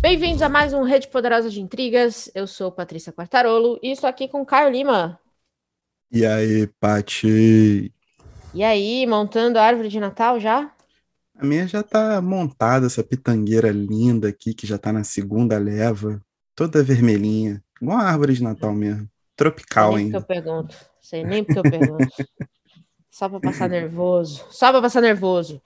Bem-vindos a mais um Rede Poderosa de Intrigas. Eu sou Patrícia Quartarolo e estou aqui com Caio Lima. E aí, Pati? E aí, montando a árvore de Natal já? A minha já tá montada, essa pitangueira linda aqui, que já tá na segunda leva, toda vermelhinha, igual a árvore de Natal mesmo. Tropical Sei nem porque eu pergunto. Sei nem porque eu pergunto. Só para passar nervoso. Só para passar nervoso.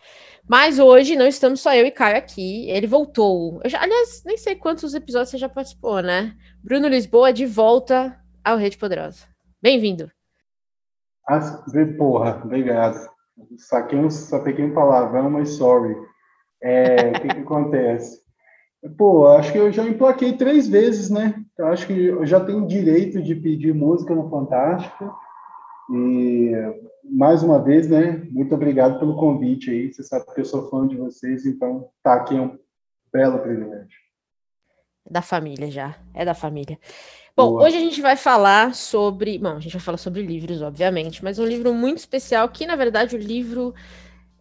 Mas hoje não estamos só eu e Caio aqui. Ele voltou. Já, aliás, nem sei quantos episódios você já participou, né? Bruno Lisboa de volta ao Rede Poderosa. Bem-vindo. Ah, porra, obrigado. Um, saquei um palavrão, mas sorry. É, o que, que acontece? Pô, acho que eu já emplaquei três vezes, né? Eu acho que eu já tenho direito de pedir música no Fantástico. E mais uma vez, né? Muito obrigado pelo convite aí. Você sabe que eu sou fã de vocês, então tá aqui é um belo privilégio. É da família já. É da família. Bom, Boa. hoje a gente vai falar sobre. Bom, a gente vai falar sobre livros, obviamente, mas um livro muito especial que, na verdade, o livro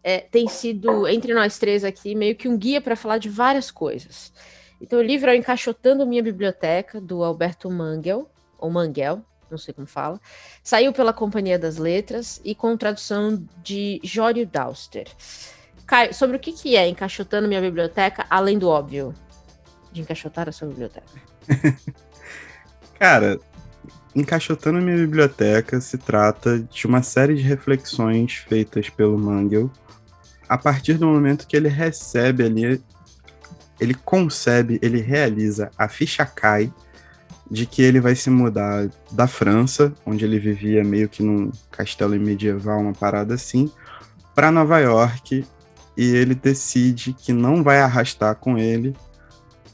é, tem sido, entre nós três aqui, meio que um guia para falar de várias coisas. Então, o livro é o Encaixotando Minha Biblioteca, do Alberto Mangel, ou Mangel, não sei como fala. Saiu pela Companhia das Letras e com tradução de Jório Dauster. Caio, sobre o que, que é Encaixotando Minha Biblioteca, além do óbvio de encaixotar a sua biblioteca? Cara, Encaixotando Minha Biblioteca se trata de uma série de reflexões feitas pelo Mangel a partir do momento que ele recebe ali, ele concebe, ele realiza, a ficha cai de que ele vai se mudar da França, onde ele vivia meio que num castelo medieval, uma parada assim, para Nova York, e ele decide que não vai arrastar com ele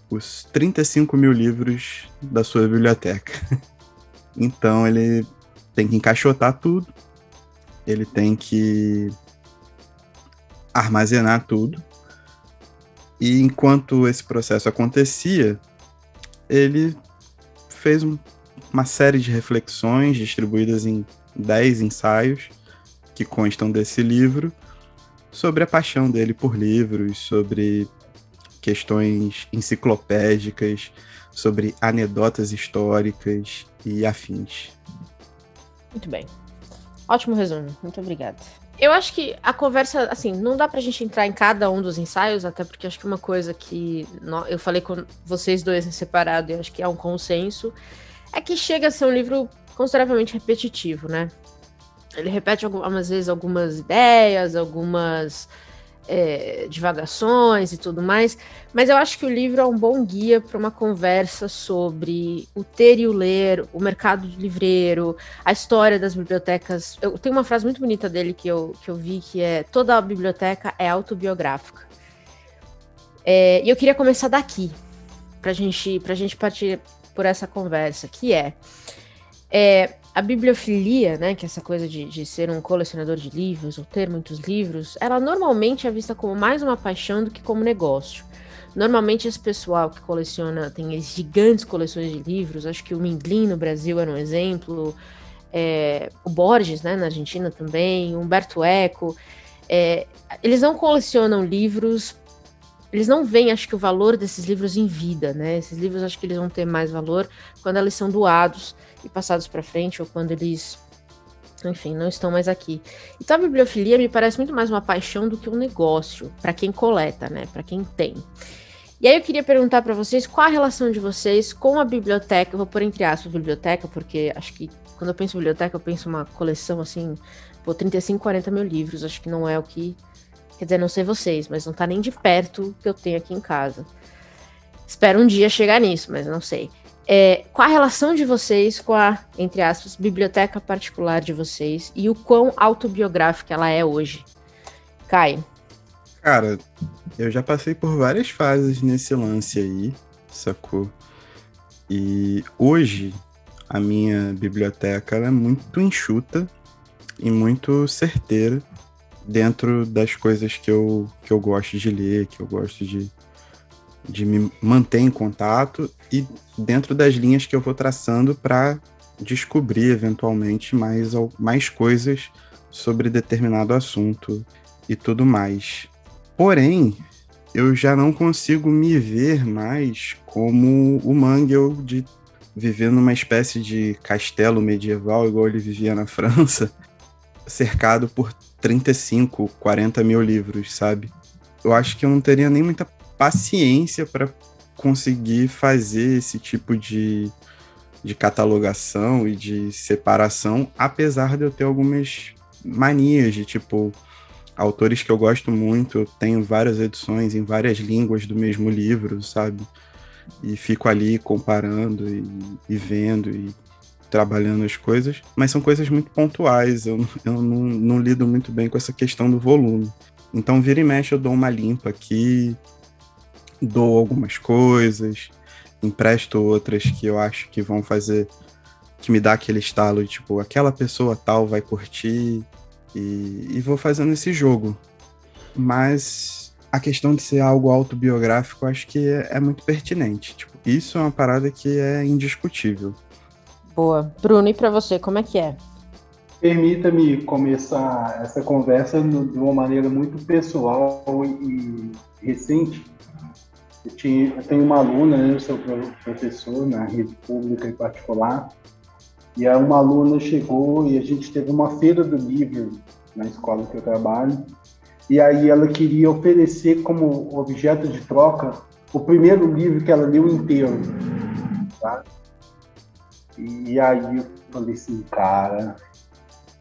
os 35 mil livros da sua biblioteca. Então ele tem que encaixotar tudo, ele tem que armazenar tudo. E enquanto esse processo acontecia, ele fez um- uma série de reflexões distribuídas em 10 ensaios que constam desse livro sobre a paixão dele por livros, sobre questões enciclopédicas, sobre anedotas históricas e afins. Muito bem. Ótimo resumo, muito obrigada. Eu acho que a conversa, assim, não dá pra gente entrar em cada um dos ensaios, até porque acho que uma coisa que eu falei com vocês dois em separado e acho que é um consenso, é que chega a ser um livro consideravelmente repetitivo, né? Ele repete algumas vezes algumas ideias, algumas é, divagações e tudo mais, mas eu acho que o livro é um bom guia para uma conversa sobre o ter e o ler, o mercado de livreiro, a história das bibliotecas. Eu tenho uma frase muito bonita dele que eu, que eu vi que é toda a biblioteca é autobiográfica. É, e eu queria começar daqui, para gente, a gente partir por essa conversa, que é, é, a bibliofilia, né, que é essa coisa de, de ser um colecionador de livros ou ter muitos livros, ela normalmente é vista como mais uma paixão do que como negócio. Normalmente esse pessoal que coleciona, tem gigantes coleções de livros, acho que o Mindlin no Brasil era um exemplo, é, o Borges, né, na Argentina também, Humberto Eco, é, eles não colecionam livros, eles não veem, acho que, o valor desses livros em vida, né? Esses livros acho que eles vão ter mais valor quando eles são doados e passados para frente, ou quando eles, enfim, não estão mais aqui. Então a bibliofilia me parece muito mais uma paixão do que um negócio, para quem coleta, né? Para quem tem. E aí eu queria perguntar para vocês qual a relação de vocês com a biblioteca, eu vou pôr entre aspas biblioteca, porque acho que quando eu penso biblioteca, eu penso uma coleção assim, pô, 35, 40 mil livros, acho que não é o que. Quer dizer, não sei vocês, mas não tá nem de perto que eu tenho aqui em casa. Espero um dia chegar nisso, mas não sei. É, qual a relação de vocês com a, entre aspas, biblioteca particular de vocês e o quão autobiográfica ela é hoje? Caio. Cara, eu já passei por várias fases nesse lance aí, sacou? E hoje a minha biblioteca é muito enxuta e muito certeira dentro das coisas que eu, que eu gosto de ler, que eu gosto de, de me manter em contato e dentro das linhas que eu vou traçando para descobrir eventualmente mais, mais coisas sobre determinado assunto e tudo mais. Porém, eu já não consigo me ver mais como o Mangel de viver numa espécie de castelo medieval, igual ele vivia na França, cercado por 35, 40 mil livros, sabe? Eu acho que eu não teria nem muita paciência para conseguir fazer esse tipo de, de catalogação e de separação, apesar de eu ter algumas manias de tipo autores que eu gosto muito, eu tenho várias edições em várias línguas do mesmo livro, sabe? E fico ali comparando e, e vendo e trabalhando as coisas, mas são coisas muito pontuais, eu, eu não, não lido muito bem com essa questão do volume. Então, vira e mexe, eu dou uma limpa aqui, dou algumas coisas, empresto outras que eu acho que vão fazer, que me dá aquele estalo, tipo, aquela pessoa tal vai curtir, e, e vou fazendo esse jogo. Mas a questão de ser algo autobiográfico, acho que é, é muito pertinente. Tipo, isso é uma parada que é indiscutível. Boa. Bruno, e para você, como é que é? Permita-me começar essa conversa de uma maneira muito pessoal e recente. Eu, tinha, eu tenho uma aluna, né, eu sou professor na rede pública e particular, e aí uma aluna chegou e a gente teve uma feira do livro na escola que eu trabalho. E aí ela queria oferecer como objeto de troca o primeiro livro que ela leu inteiro. Tá? E aí eu falei assim, cara,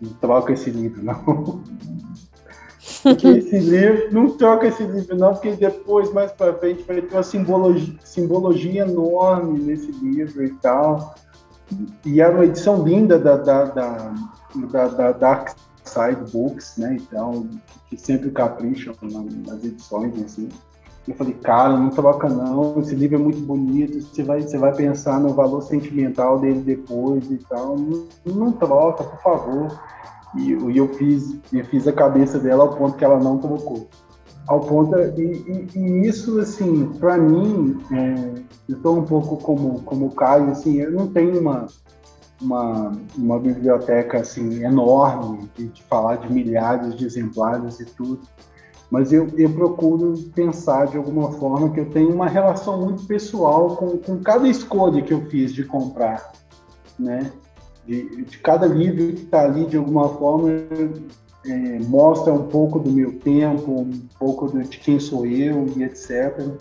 não troca esse livro não. porque esse livro, não troca esse livro não, porque depois, mais para frente, vai ter uma simbologia, simbologia enorme nesse livro e tal. E era uma edição linda da, da, da, da, da Dark Side Books, né? Então, que sempre capricham nas edições, assim. Eu falei, cara, não troca não, esse livro é muito bonito, você vai, você vai pensar no valor sentimental dele depois e tal. Não, não troca, por favor. E, e eu fiz, eu fiz a cabeça dela ao ponto que ela não trocou ao ponto e, e, e isso assim para mim é, eu estou um pouco como como o Caio assim eu não tenho uma uma, uma biblioteca assim enorme de, de falar de milhares de exemplares e tudo mas eu, eu procuro pensar de alguma forma que eu tenho uma relação muito pessoal com, com cada escolha que eu fiz de comprar né de, de cada livro que está ali de alguma forma é, mostra um pouco do meu tempo, um pouco de quem sou eu e etc.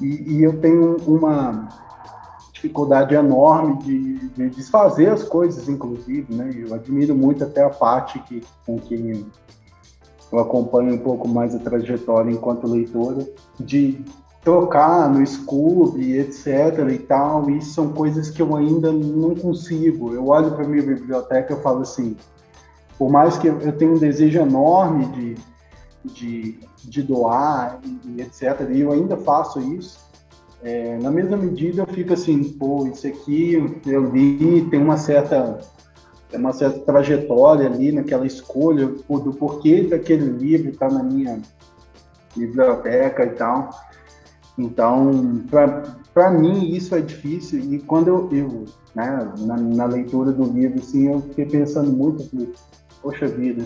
E, e eu tenho uma dificuldade enorme de, de, desfazer as coisas, inclusive, né? Eu admiro muito até a parte que, com quem eu acompanho um pouco mais a trajetória enquanto leitora, de trocar no Scooby, etc e tal, isso são coisas que eu ainda não consigo. Eu olho para minha biblioteca e falo assim, por mais que eu tenha um desejo enorme de, de, de doar e, e etc., e eu ainda faço isso, é, na mesma medida eu fico assim, pô, isso aqui eu li, tem uma certa uma certa trajetória ali naquela escolha do porquê daquele livro estar tá na minha biblioteca e tal. Então, para mim isso é difícil e quando eu, eu né, na, na, leitura do livro, assim, eu fiquei pensando muito, poxa vida,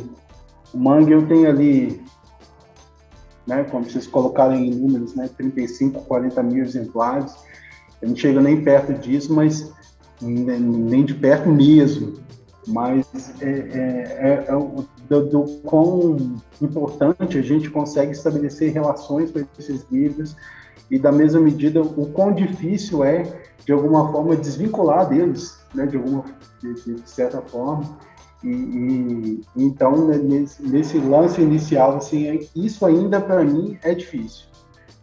o Mangel tem ali, né, como vocês colocarem em números, né, 35, 40 mil exemplares, eu não chego nem perto disso, mas nem de perto mesmo, mas é, é, é, é do, do, quão importante a gente consegue estabelecer relações com esses livros e da mesma medida o quão difícil é de alguma forma desvincular deles, né, de alguma de, de certa forma e, e então, né, nesse, nesse, lance inicial, assim, é, isso ainda para mim é difícil.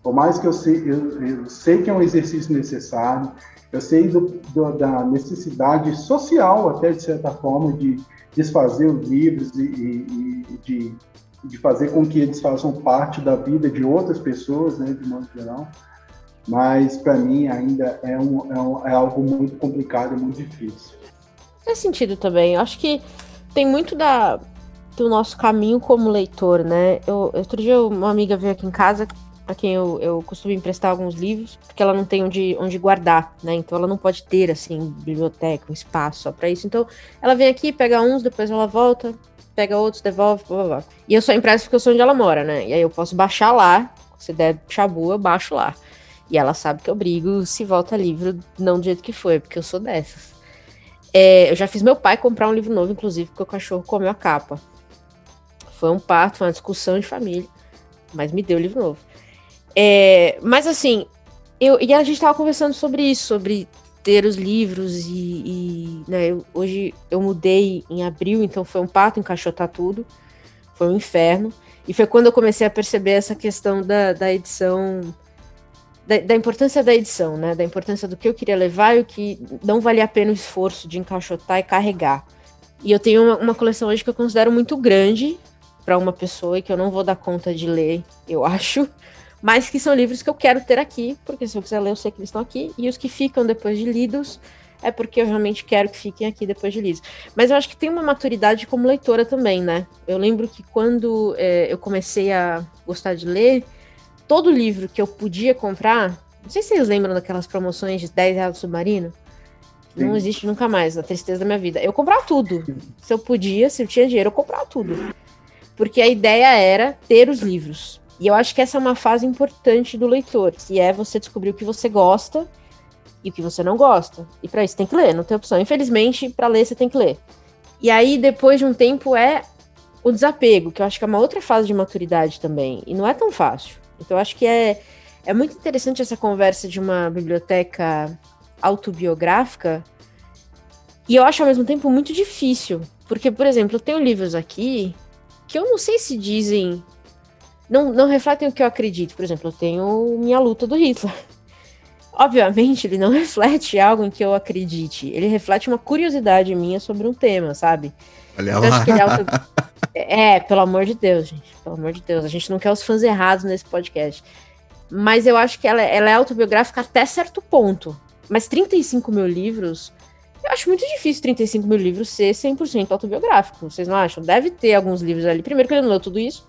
Por mais que eu sei, eu, eu, sei que é um exercício necessário, eu sei do, do, da necessidade social, até de certa forma, de desfazer os livros e, e, e de, de fazer com que eles façam parte da vida de outras pessoas, né, de modo geral. Mas para mim ainda é, um, é, um, é algo muito complicado, muito difícil. Faz sentido também. Eu acho que tem muito da, do nosso caminho como leitor, né? Eu, outro dia uma amiga veio aqui em casa, para quem eu, eu costumo emprestar alguns livros, porque ela não tem onde, onde guardar, né? Então ela não pode ter, assim, biblioteca, um espaço só para isso. Então ela vem aqui, pega uns, depois ela volta, pega outros, devolve, blá blá blá. E eu só impresso porque eu sou onde ela mora, né? E aí eu posso baixar lá, se der chabu, eu baixo lá. E ela sabe que eu brigo se volta livro, não do jeito que foi, porque eu sou dessas. É, eu já fiz meu pai comprar um livro novo, inclusive, porque o cachorro comeu a capa. Foi um parto, foi uma discussão de família, mas me deu o livro novo. É, mas assim, eu, e a gente tava conversando sobre isso, sobre ter os livros e, e né, eu, hoje eu mudei em abril, então foi um parto encaixotar tudo, foi um inferno. E foi quando eu comecei a perceber essa questão da, da edição, da, da, importância da edição, né? Da importância do que eu queria levar e o que não valia a pena o esforço de encaixotar e carregar. E eu tenho uma, uma coleção hoje que eu considero muito grande para uma pessoa e que eu não vou dar conta de ler, eu acho mas que são livros que eu quero ter aqui, porque se eu quiser ler, eu sei que eles estão aqui, e os que ficam depois de lidos é porque eu realmente quero que fiquem aqui depois de lidos. Mas eu acho que tem uma maturidade como leitora também, né? Eu lembro que quando é, eu comecei a gostar de ler, todo livro que eu podia comprar, não sei se vocês lembram daquelas promoções de 10 reais do submarino, Sim. não existe nunca mais, a tristeza da minha vida. Eu comprava tudo. Se eu podia, se eu tinha dinheiro, eu comprava tudo. Porque a ideia era ter os livros. E eu acho que essa é uma fase importante do leitor, que é você descobrir o que você gosta e o que você não gosta. E para isso tem que ler, não tem opção. Infelizmente, para ler você tem que ler. E aí depois de um tempo é o desapego, que eu acho que é uma outra fase de maturidade também, e não é tão fácil. Então eu acho que é é muito interessante essa conversa de uma biblioteca autobiográfica, e eu acho ao mesmo tempo muito difícil, porque, por exemplo, eu tenho livros aqui que eu não sei se dizem não, não refletem o que eu acredito. Por exemplo, eu tenho minha luta do Hitler. Obviamente, ele não reflete algo em que eu acredite. Ele reflete uma curiosidade minha sobre um tema, sabe? Olha então, lá. É, auto... é, pelo amor de Deus, gente. Pelo amor de Deus. A gente não quer os fãs errados nesse podcast. Mas eu acho que ela, ela é autobiográfica até certo ponto. Mas 35 mil livros, eu acho muito difícil 35 mil livros ser 100% autobiográfico. Vocês não acham? Deve ter alguns livros ali. Primeiro que ele não leu tudo isso.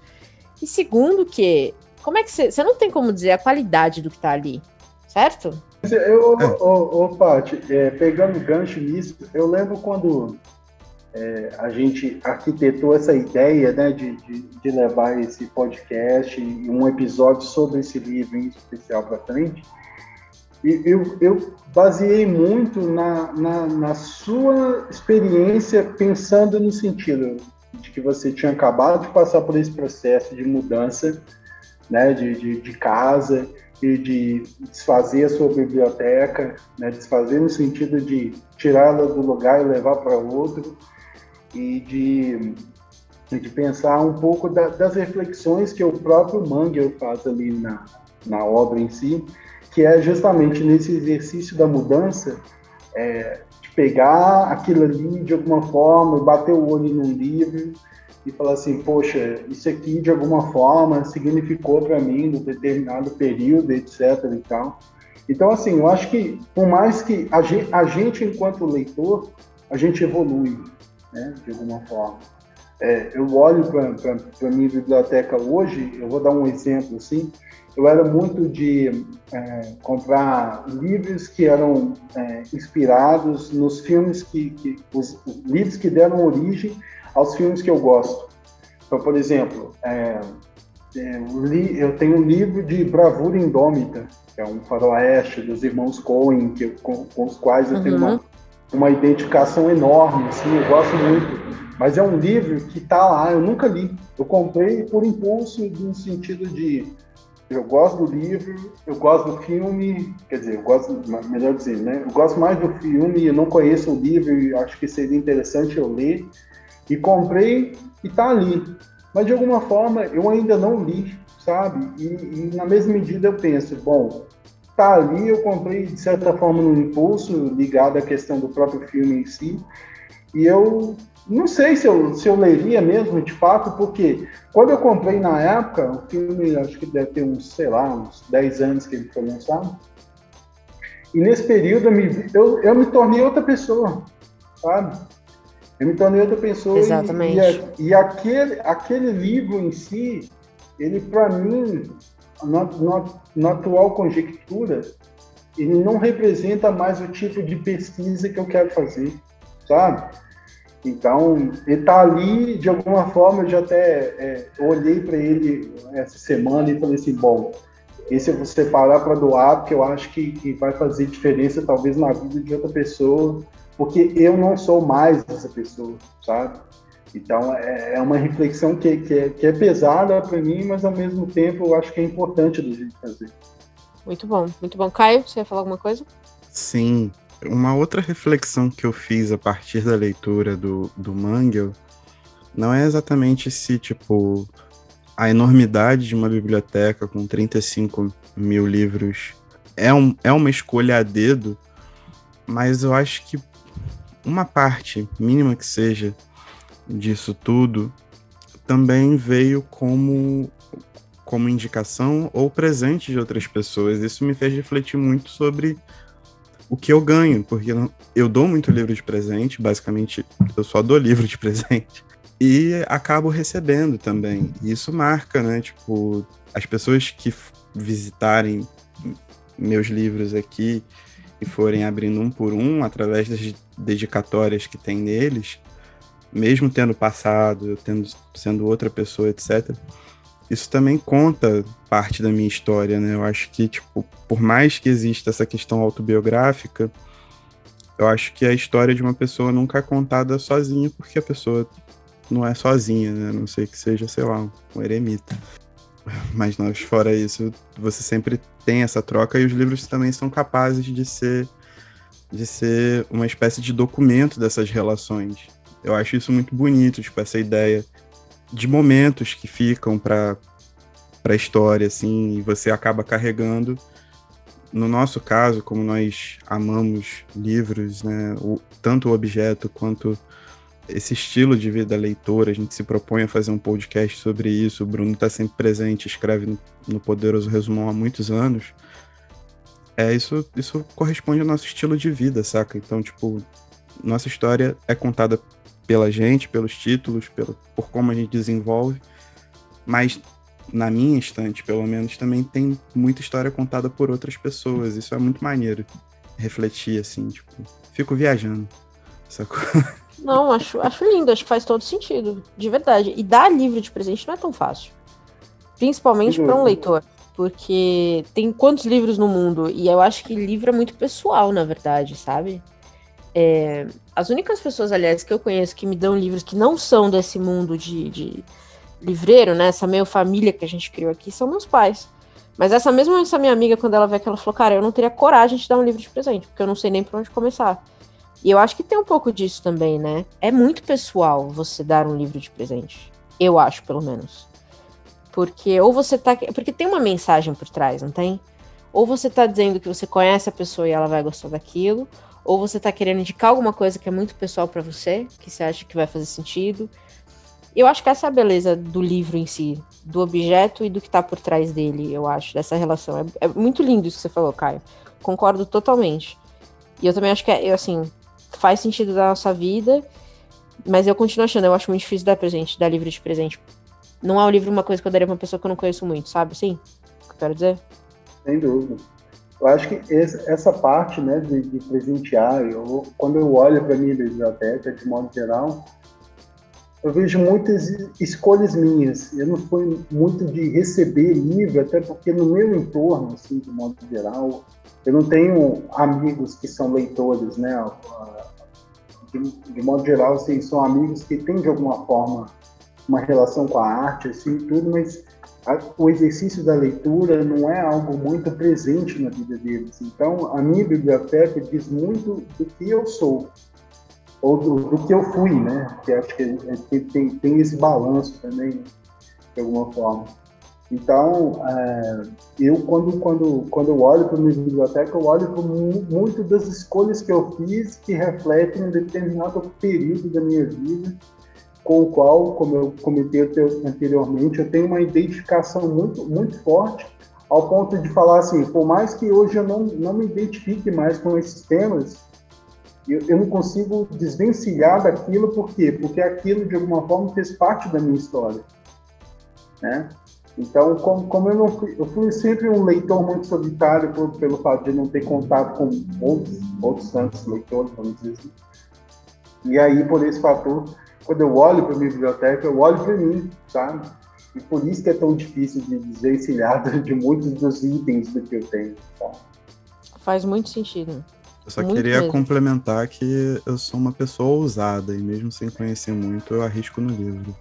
E segundo que, como é que você... Não tem como dizer a qualidade do que tá ali, certo? Eu, é. ô, ô, Paty, é, pegando gancho nisso, eu lembro quando é, a gente arquitetou essa ideia né, de, de, de, levar esse podcast e um episódio sobre esse livro em especial para frente. E eu, eu baseei muito na, na, na, sua experiência pensando no sentido de que você tinha acabado de passar por esse processo de mudança né, de, de, de casa e de desfazer a sua biblioteca, né, desfazer no sentido de tirá-la do lugar e levar para outro, e de, de pensar um pouco da, das reflexões que o próprio Mangel faz ali na, na obra em si, que é justamente nesse exercício da mudança, é, pegar aquilo ali de alguma forma, bater o olho num livro e falar assim, poxa, isso aqui de alguma forma significou para mim num determinado período, etc. e tal. Então, assim, eu acho que por mais que a gente, a gente enquanto leitor, a gente evolui, né, de alguma forma. É, eu olho para a minha biblioteca hoje, eu vou dar um exemplo assim, eu era muito de é, comprar livros que eram é, inspirados nos filmes que, que os, livros que deram origem aos filmes que eu gosto. Então, por exemplo, é, é eu tenho um livro de Bravura Indômita, que é um faroeste dos irmãos Coen, que com, com, os quais eu uhum. tenho uma, uhum. uma identificação enorme, assim, eu gosto muito. Mas é um livro que está lá, eu nunca li. Eu comprei por impulso, no sentido de eu gosto do livro, eu gosto do filme, quer dizer, eu gosto, melhor dizer, né? Eu gosto mais do filme, eu não conheço o livro e acho que seria interessante eu ler. E comprei e tá ali. Mas de alguma forma eu ainda não li, sabe? E, e na mesma medida eu penso, bom, tá ali, eu comprei de certa forma no impulso, ligado à questão do próprio filme em si. E eu não sei se eu, se eu leria mesmo, de fato, porque quando eu comprei na época, o filme acho que deve ter uns, sei lá, uns 10 anos que ele foi lançado. E nesse período eu me, eu, eu me tornei outra pessoa, sabe? Eu me tornei outra pessoa. Exatamente. E, e, e aquele, aquele livro em si, ele para mim, na, na, na atual conjectura, ele não representa mais o tipo de pesquisa que eu quero fazer, sabe? Então, ele está ali, de alguma forma, eu já até é, olhei para ele essa semana e falei assim, bom, esse eu vou separar para doar, porque eu acho que, que vai fazer diferença, talvez, na vida de outra pessoa, porque eu não sou mais essa pessoa, sabe? Então, é, é uma reflexão que, que, é, que é pesada para mim, mas, ao mesmo tempo, eu acho que é importante da gente fazer. Muito bom, muito bom. Caio, você ia falar alguma coisa? Sim, uma outra reflexão que eu fiz a partir da leitura do, do Mangel não é exatamente se, tipo, a enormidade de uma biblioteca com 35 mil livros é, um, é uma escolha a dedo, mas eu acho que uma parte, mínima que seja, disso tudo também veio como como indicação ou presente de outras pessoas. Isso me fez refletir muito sobre o que eu ganho, porque eu dou muito livro de presente, basicamente eu só dou livro de presente, e acabo recebendo também. E isso marca, né? Tipo, as pessoas que visitarem meus livros aqui e forem abrindo um por um através das dedicatórias que tem neles, mesmo tendo passado, eu tendo sendo outra pessoa, etc isso também conta parte da minha história, né? Eu acho que, tipo, por mais que exista essa questão autobiográfica, eu acho que a história de uma pessoa nunca é contada sozinha, porque a pessoa não é sozinha, né? A não sei que seja, sei lá, um eremita. Mas nós, fora isso, você sempre tem essa troca e os livros também são capazes de ser de ser uma espécie de documento dessas relações. Eu acho isso muito bonito, tipo, essa ideia de momentos que ficam para a história, assim, e você acaba carregando. No nosso caso, como nós amamos livros, né, o, tanto o objeto quanto esse estilo de vida leitora, a gente se propõe a fazer um podcast sobre isso. O Bruno está sempre presente, escreve no, no Poderoso Resumão há muitos anos. É, isso, isso corresponde ao nosso estilo de vida, saca? Então, tipo, nossa história é contada pela gente, pelos títulos, pelo, por como a gente desenvolve, mas na minha estante, pelo menos, também tem muita história contada por outras pessoas. Isso é muito maneiro. Refletir, assim, tipo, fico viajando. Sacou? Não, acho, acho lindo, acho que faz todo sentido, de verdade. E dar livro de presente não é tão fácil. Principalmente para um leitor. Porque tem quantos livros no mundo? E eu acho que livro é muito pessoal, na verdade, sabe? É, as únicas pessoas, aliás, que eu conheço que me dão livros que não são desse mundo de, de livreiro, né? Essa meio família que a gente criou aqui, são meus pais. Mas essa mesma essa minha amiga, quando ela vê que ela falou, cara, eu não teria coragem de dar um livro de presente, porque eu não sei nem por onde começar. E eu acho que tem um pouco disso também, né? É muito pessoal você dar um livro de presente. Eu acho, pelo menos. Porque ou você tá. Porque tem uma mensagem por trás, não tem? Ou você tá dizendo que você conhece a pessoa e ela vai gostar daquilo, ou você tá querendo indicar alguma coisa que é muito pessoal para você, que você acha que vai fazer sentido. Eu acho que essa é a beleza do livro em si, do objeto e do que tá por trás dele, eu acho, dessa relação. É, é muito lindo isso que você falou, Caio. Concordo totalmente. E eu também acho que, é, assim, faz sentido da nossa vida, mas eu continuo achando, eu acho muito difícil dar presente, dar livro de presente. Não é um livro uma coisa que eu daria pra uma pessoa que eu não conheço muito, sabe? Eu quero dizer? Sem dúvida. Eu acho que essa parte né, de, de presentear, eu, quando eu olho para a minha biblioteca, de modo geral, eu vejo muitas escolhas minhas. Eu não fui muito de receber livro, até porque no meu entorno, assim, de modo geral, eu não tenho amigos que são leitores, né? De, de modo geral, assim, são amigos que têm de alguma forma uma relação com a arte, assim, tudo, mas o exercício da leitura não é algo muito presente na vida deles. Então, a minha biblioteca diz muito do que eu sou, ou do, do que eu fui, né? Que acho que tem, tem esse balanço também, de alguma forma. Então, é, eu quando, quando, quando eu olho para a minha biblioteca, eu olho para muito das escolhas que eu fiz que refletem um determinado período da minha vida com o qual, como eu comentei anteriormente, eu tenho uma identificação muito, muito forte, ao ponto de falar assim, por mais que hoje eu não, não me identifique mais com esses temas, eu, eu não consigo desvencilhar daquilo, por quê? Porque aquilo, de alguma forma, fez parte da minha história, né? Então, como, como eu fui, eu fui sempre um leitor muito solitário por, pelo fato de não ter contato com outros, outros tantos leitores, vamos dizer assim. E aí, por esse fator, quando eu olho para minha biblioteca, eu olho para mim, sabe? E por isso que é tão difícil de desvencilhar de muitos dos itens do que eu tenho. Tá? Faz muito sentido. Eu só muito queria mesmo. complementar que eu sou uma pessoa ousada e mesmo sem conhecer muito, eu arrisco no livro.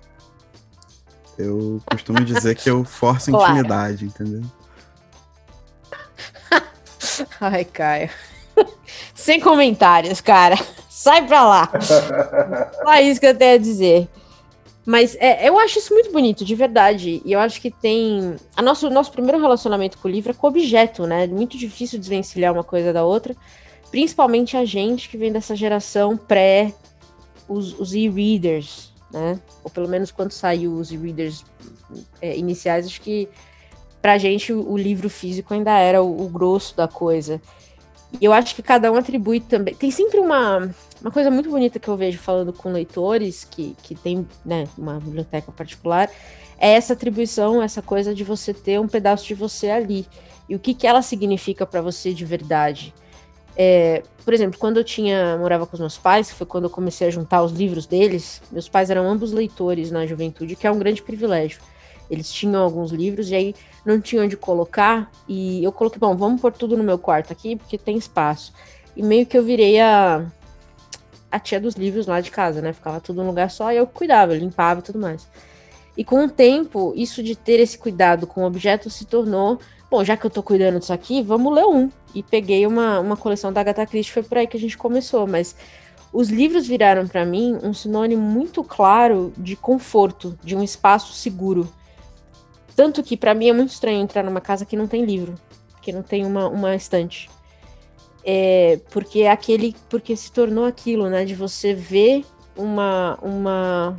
Eu costumo dizer que eu forço claro. intimidade, entendeu? Ai, Caio. Sem comentários, cara. Sai pra lá. Só isso que eu tenho a dizer. Mas é, eu acho isso muito bonito, de verdade. E eu acho que tem. A nosso, nosso primeiro relacionamento com o livro é com o objeto, né? É muito difícil desvencilhar uma coisa da outra. Principalmente a gente que vem dessa geração pré os, os e-readers, né? Ou pelo menos quando saiu os e-readers é, iniciais, acho que pra gente o, o livro físico ainda era o, o grosso da coisa. E eu acho que cada um atribui também. Tem sempre uma, uma coisa muito bonita que eu vejo falando com leitores que, que tem né, uma biblioteca particular, é essa atribuição, essa coisa de você ter um pedaço de você ali. E o que, que ela significa para você de verdade. É, por exemplo, quando eu tinha morava com os meus pais, que foi quando eu comecei a juntar os livros deles, meus pais eram ambos leitores na juventude, que é um grande privilégio. Eles tinham alguns livros e aí não tinham onde colocar, e eu coloquei, bom, vamos pôr tudo no meu quarto aqui, porque tem espaço. E meio que eu virei a, a tia dos livros lá de casa, né? Ficava tudo num lugar só e eu cuidava, eu limpava e tudo mais. E com o tempo, isso de ter esse cuidado com o objeto se tornou, bom, já que eu tô cuidando disso aqui, vamos ler um. E peguei uma, uma coleção da Agatha Christie, foi por aí que a gente começou, mas os livros viraram para mim um sinônimo muito claro de conforto, de um espaço seguro. Tanto que para mim é muito estranho entrar numa casa que não tem livro, que não tem uma, uma estante. É, porque é aquele. Porque se tornou aquilo, né? De você ver uma. uma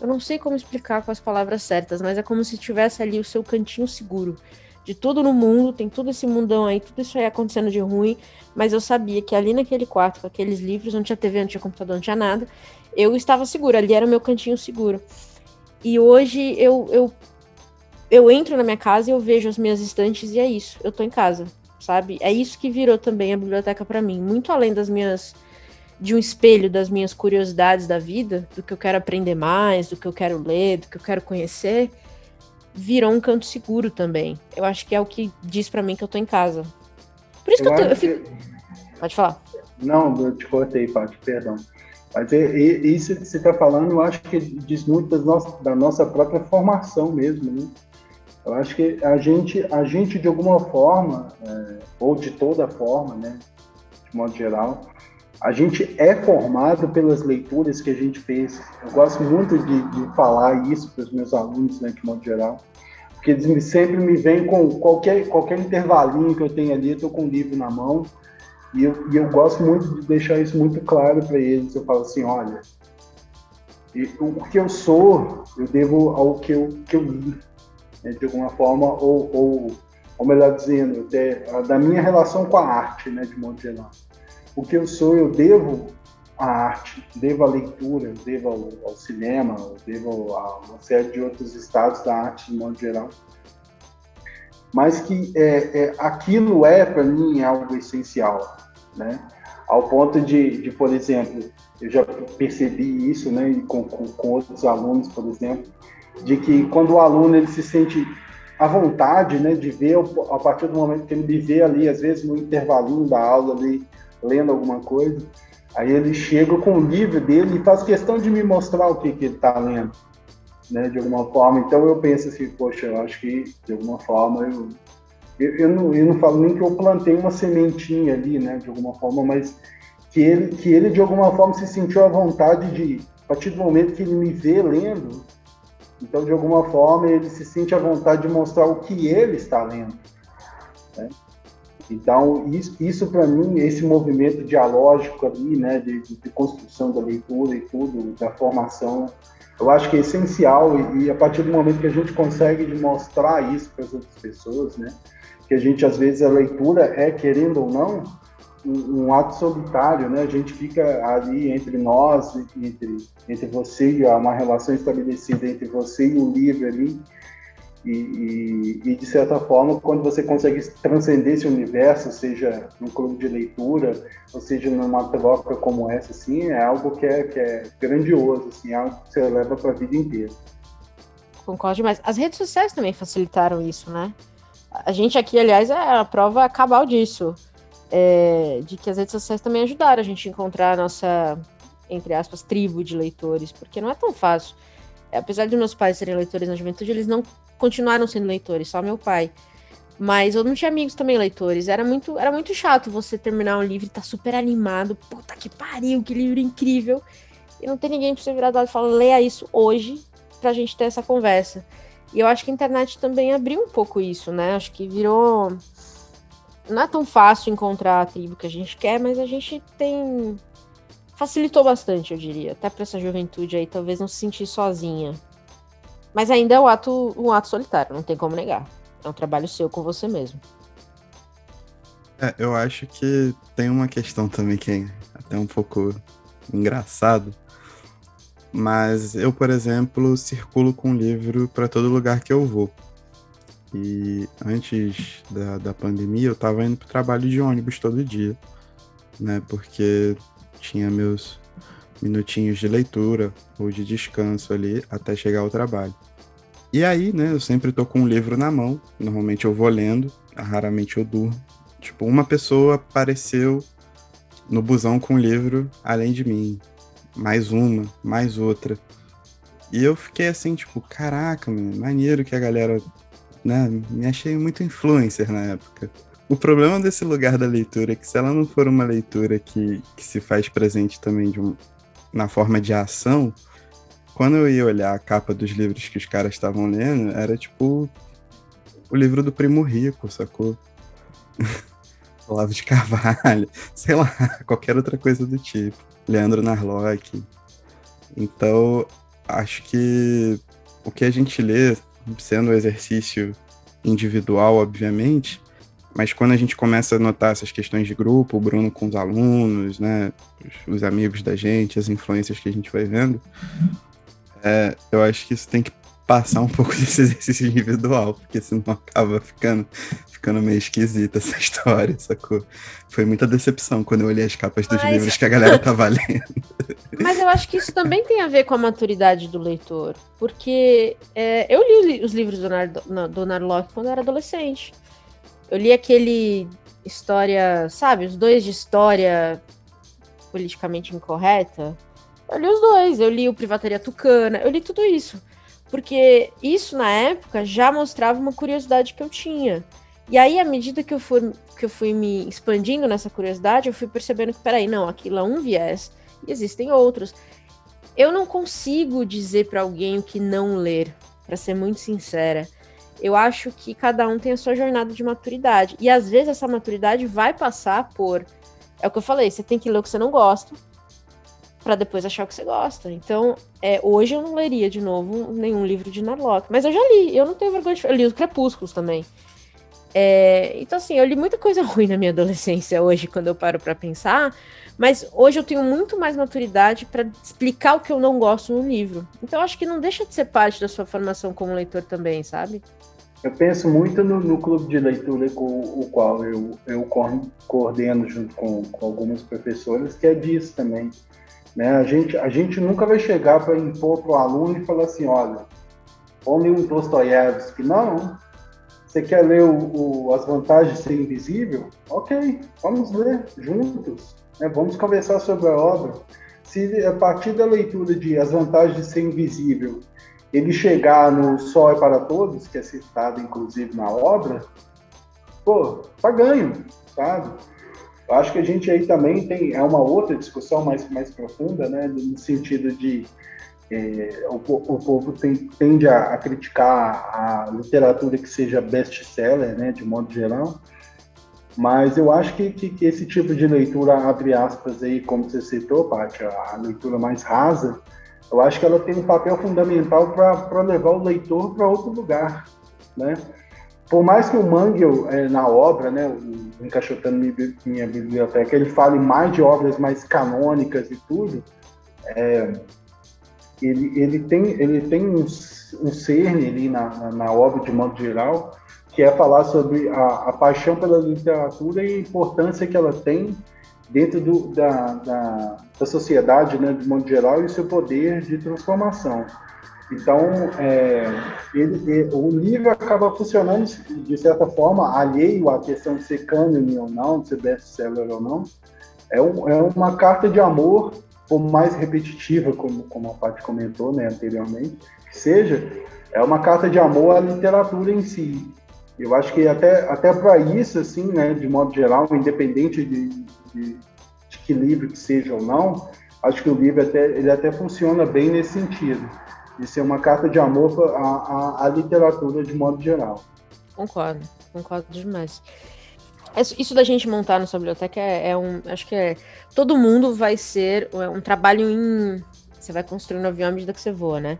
eu não sei como explicar com as palavras certas, mas é como se tivesse ali o seu cantinho seguro. De tudo no mundo, tem todo esse mundão aí, tudo isso aí acontecendo de ruim, mas eu sabia que ali naquele quarto, com aqueles livros, não tinha TV, não tinha computador, não tinha nada, eu estava segura, ali era o meu cantinho seguro. E hoje eu, eu eu entro na minha casa e eu vejo as minhas estantes e é isso, eu tô em casa, sabe? É isso que virou também a biblioteca para mim, muito além das minhas de um espelho das minhas curiosidades da vida, do que eu quero aprender mais, do que eu quero ler, do que eu quero conhecer, virou um canto seguro também. Eu acho que é o que diz para mim que eu tô em casa. Por isso eu que eu, tô, eu fico... que... Pode falar. Não, eu te cortei, Paty, perdão. Mas é, é, isso que você está falando, eu acho que diz muito da nossa, da nossa própria formação mesmo, né? Eu acho que a gente, a gente de alguma forma, é, ou de toda forma, né, de modo geral, a gente é formado pelas leituras que a gente fez. Eu gosto muito de, de falar isso para os meus alunos, né, de modo geral, porque eles sempre me vêm com qualquer, qualquer intervalinho que eu tenho ali, eu estou com o livro na mão, e eu, e eu gosto muito de deixar isso muito claro para eles. Eu falo assim, olha, o que eu sou, eu devo ao que eu, que eu li né, de alguma forma, ou, ou, ou melhor dizendo, de, da minha relação com a arte, né, de modo geral. O que eu sou, eu devo à arte, devo à leitura, devo ao, ao cinema, devo a uma série de outros estados da arte, de modo geral. Mas que é, é aquilo é, para mim, algo essencial, né? Ao ponto de, de, por exemplo, eu já percebi isso, né, com, com, com outros alunos, por exemplo, de que quando o aluno ele se sente à vontade, né, de ver a partir do momento que ele me vê ali, às vezes no intervalinho da aula ali, lendo alguma coisa, aí ele chega com o livro dele e faz questão de me mostrar o que, que ele está lendo, né, de alguma forma. Então eu penso assim, poxa, eu acho que de alguma forma eu eu, eu, não, eu não falo nem que eu plantei uma sementinha ali, né, de alguma forma, mas que ele, que ele de alguma forma se sentiu à vontade de, a partir do momento que ele me vê lendo, então, de alguma forma, ele se sente à vontade de mostrar o que ele está lendo. Né? Então, isso, isso para mim, esse movimento dialógico ali, né, de, de, construção da leitura e tudo, da formação, eu acho que é essencial e, e, a partir do momento que a gente consegue mostrar isso para as outras pessoas, né, que a gente às vezes a leitura é querendo ou não um, um, ato solitário, né? A gente fica ali entre nós, entre, entre você e uma relação estabelecida entre você e o livro ali. E, e, e, de certa forma, quando você consegue transcender esse universo, seja num clube de leitura, ou seja numa troca como essa, assim, é algo que é, que é grandioso, assim, é algo que você leva para a vida inteira. Concordo demais. As redes sociais também facilitaram isso, né? A gente aqui, aliás, é a prova cabal disso. É, de que as redes sociais também ajudaram a gente a encontrar a nossa, entre aspas, tribo de leitores, porque não é tão fácil. É, apesar de meus pais serem leitores na juventude, eles não continuaram sendo leitores, só meu pai. Mas eu não tinha amigos também leitores. Era muito, era muito chato você terminar um livro e estar tá super animado. Puta que pariu, que livro incrível. E não tem ninguém pra você virar do lado e falar, leia isso hoje pra gente ter essa conversa. E eu acho que a internet também abriu um pouco isso, né? Acho que virou. Não é tão fácil encontrar a tribo que a gente quer, mas a gente tem. Facilitou bastante, eu diria. Até para essa juventude aí, talvez não se sentir sozinha. Mas ainda é um ato, um ato solitário, não tem como negar. É um trabalho seu com você mesmo. É, eu acho que tem uma questão também que é até um pouco engraçado, mas eu, por exemplo, circulo com livro para todo lugar que eu vou. E antes da, da pandemia, eu estava indo para o trabalho de ônibus todo dia, né? Porque tinha meus minutinhos de leitura ou de descanso ali até chegar ao trabalho. E aí, né, eu sempre tô com um livro na mão, normalmente eu vou lendo, raramente eu durmo. Tipo, uma pessoa apareceu no busão com um livro além de mim mais uma, mais outra. E eu fiquei assim, tipo, caraca, mano, maneiro que a galera, né, me achei muito influencer na época. O problema desse lugar da leitura é que se ela não for uma leitura que, que se faz presente também um, na forma de ação, quando eu ia olhar a capa dos livros que os caras estavam lendo, era tipo o livro do Primo Rico, sacou? Olavo de Carvalho, sei lá, qualquer outra coisa do tipo. Leandro Narlock. Então, acho que o que a gente lê, sendo um exercício individual, obviamente, mas quando a gente começa a notar essas questões de grupo, o Bruno com os alunos, né, os, os amigos da gente, as influências que a gente vai vendo, é, eu acho que isso tem que passar um pouco desse exercício individual, porque senão acaba ficando, ficando meio esquisita essa história, sacou? Foi muita decepção quando eu olhei as capas dos Mas... livros que a galera tava lendo. Mas eu acho que isso também tem a ver com a maturidade do leitor, porque é, eu li os livros do, Nar do Narlock quando eu era adolescente. Eu li aquele história, sabe, os dois de história politicamente incorreta. Eu li os dois, eu li o Privataria Tucana, eu li tudo isso. Porque isso, na época, já mostrava uma curiosidade que eu tinha. E aí, à medida que eu fui, que eu fui me expandindo nessa curiosidade, eu fui percebendo que, peraí, não, aquilo é um viés e existem outros. Eu não consigo dizer para alguém o que não ler, para ser muito sincera. Eu acho que cada um tem a sua jornada de maturidade. E às vezes essa maturidade vai passar por. É o que eu falei, você tem que ler o que você não gosta, para depois achar o que você gosta. Então, é, hoje eu não leria de novo nenhum livro de Narlock, mas eu já li, eu não tenho vergonha de eu li os Crepúsculos também. É, então, assim, eu li muita coisa ruim na minha adolescência hoje, quando eu paro para pensar, mas hoje eu tenho muito mais maturidade para explicar o que eu não gosto no livro. Então, acho que não deixa de ser parte da sua formação como leitor também, sabe? Eu penso muito no, no clube de leitura com o qual eu, eu coordeno junto com, com algumas professoras, que é disso também né? A, gente, a gente nunca vai chegar para impor para o aluno e falar assim, olha, ler um Dostoiévski. Não, você quer ler o, o, As Vantagens de Ser Invisível? Ok, vamos ler juntos. Né? Vamos conversar sobre a obra. Se a partir da leitura de As Vantagens de Ser Invisível ele chegar no Sol é para Todos, que é citado inclusive na obra, pô, tá ganho, sabe? Eu acho que a gente aí também tem é uma outra discussão mais, mais profunda, né, no sentido de é, o, o, povo tem, tende a, a, criticar a literatura que seja best-seller, né, de modo geral, mas eu acho que, que, que, esse tipo de leitura, abre aspas aí, como você citou, Paty, a leitura mais rasa, eu acho que ela tem um papel fundamental para levar o leitor para outro lugar, né? por mais que o Mangel, é, na obra, né, o Encaixotando Minha Biblioteca, ele fale mais de obras mais canônicas e tudo, é, ele, ele, tem, ele tem uns um cerne ali na, na obra de modo geral, que é falar sobre a, a, paixão pela literatura e a importância que ela tem dentro do, da, da, da, sociedade, né, de modo geral, e o seu poder de transformação. Então, é, ele, ele, o livro acaba funcionando, de certa forma, alheio à questão de ser cânone ou não, de ser best-seller ou não. É, um, é uma carta de amor, por mais repetitiva, como, como a Paty comentou né, anteriormente, que seja, é uma carta de amor à literatura em si. Eu acho que até, até para isso, assim, né, de modo geral, independente de, de, de, que livro que seja ou não, acho que o livro até, ele até funciona bem nesse sentido, de ser uma carta de amor à, à, à literatura de modo geral. Concordo, concordo demais. Isso da gente montar nossa biblioteca é, é, um. Acho que é. Todo mundo vai ser é um trabalho em. Você vai construindo um avião à medida que você voa, né?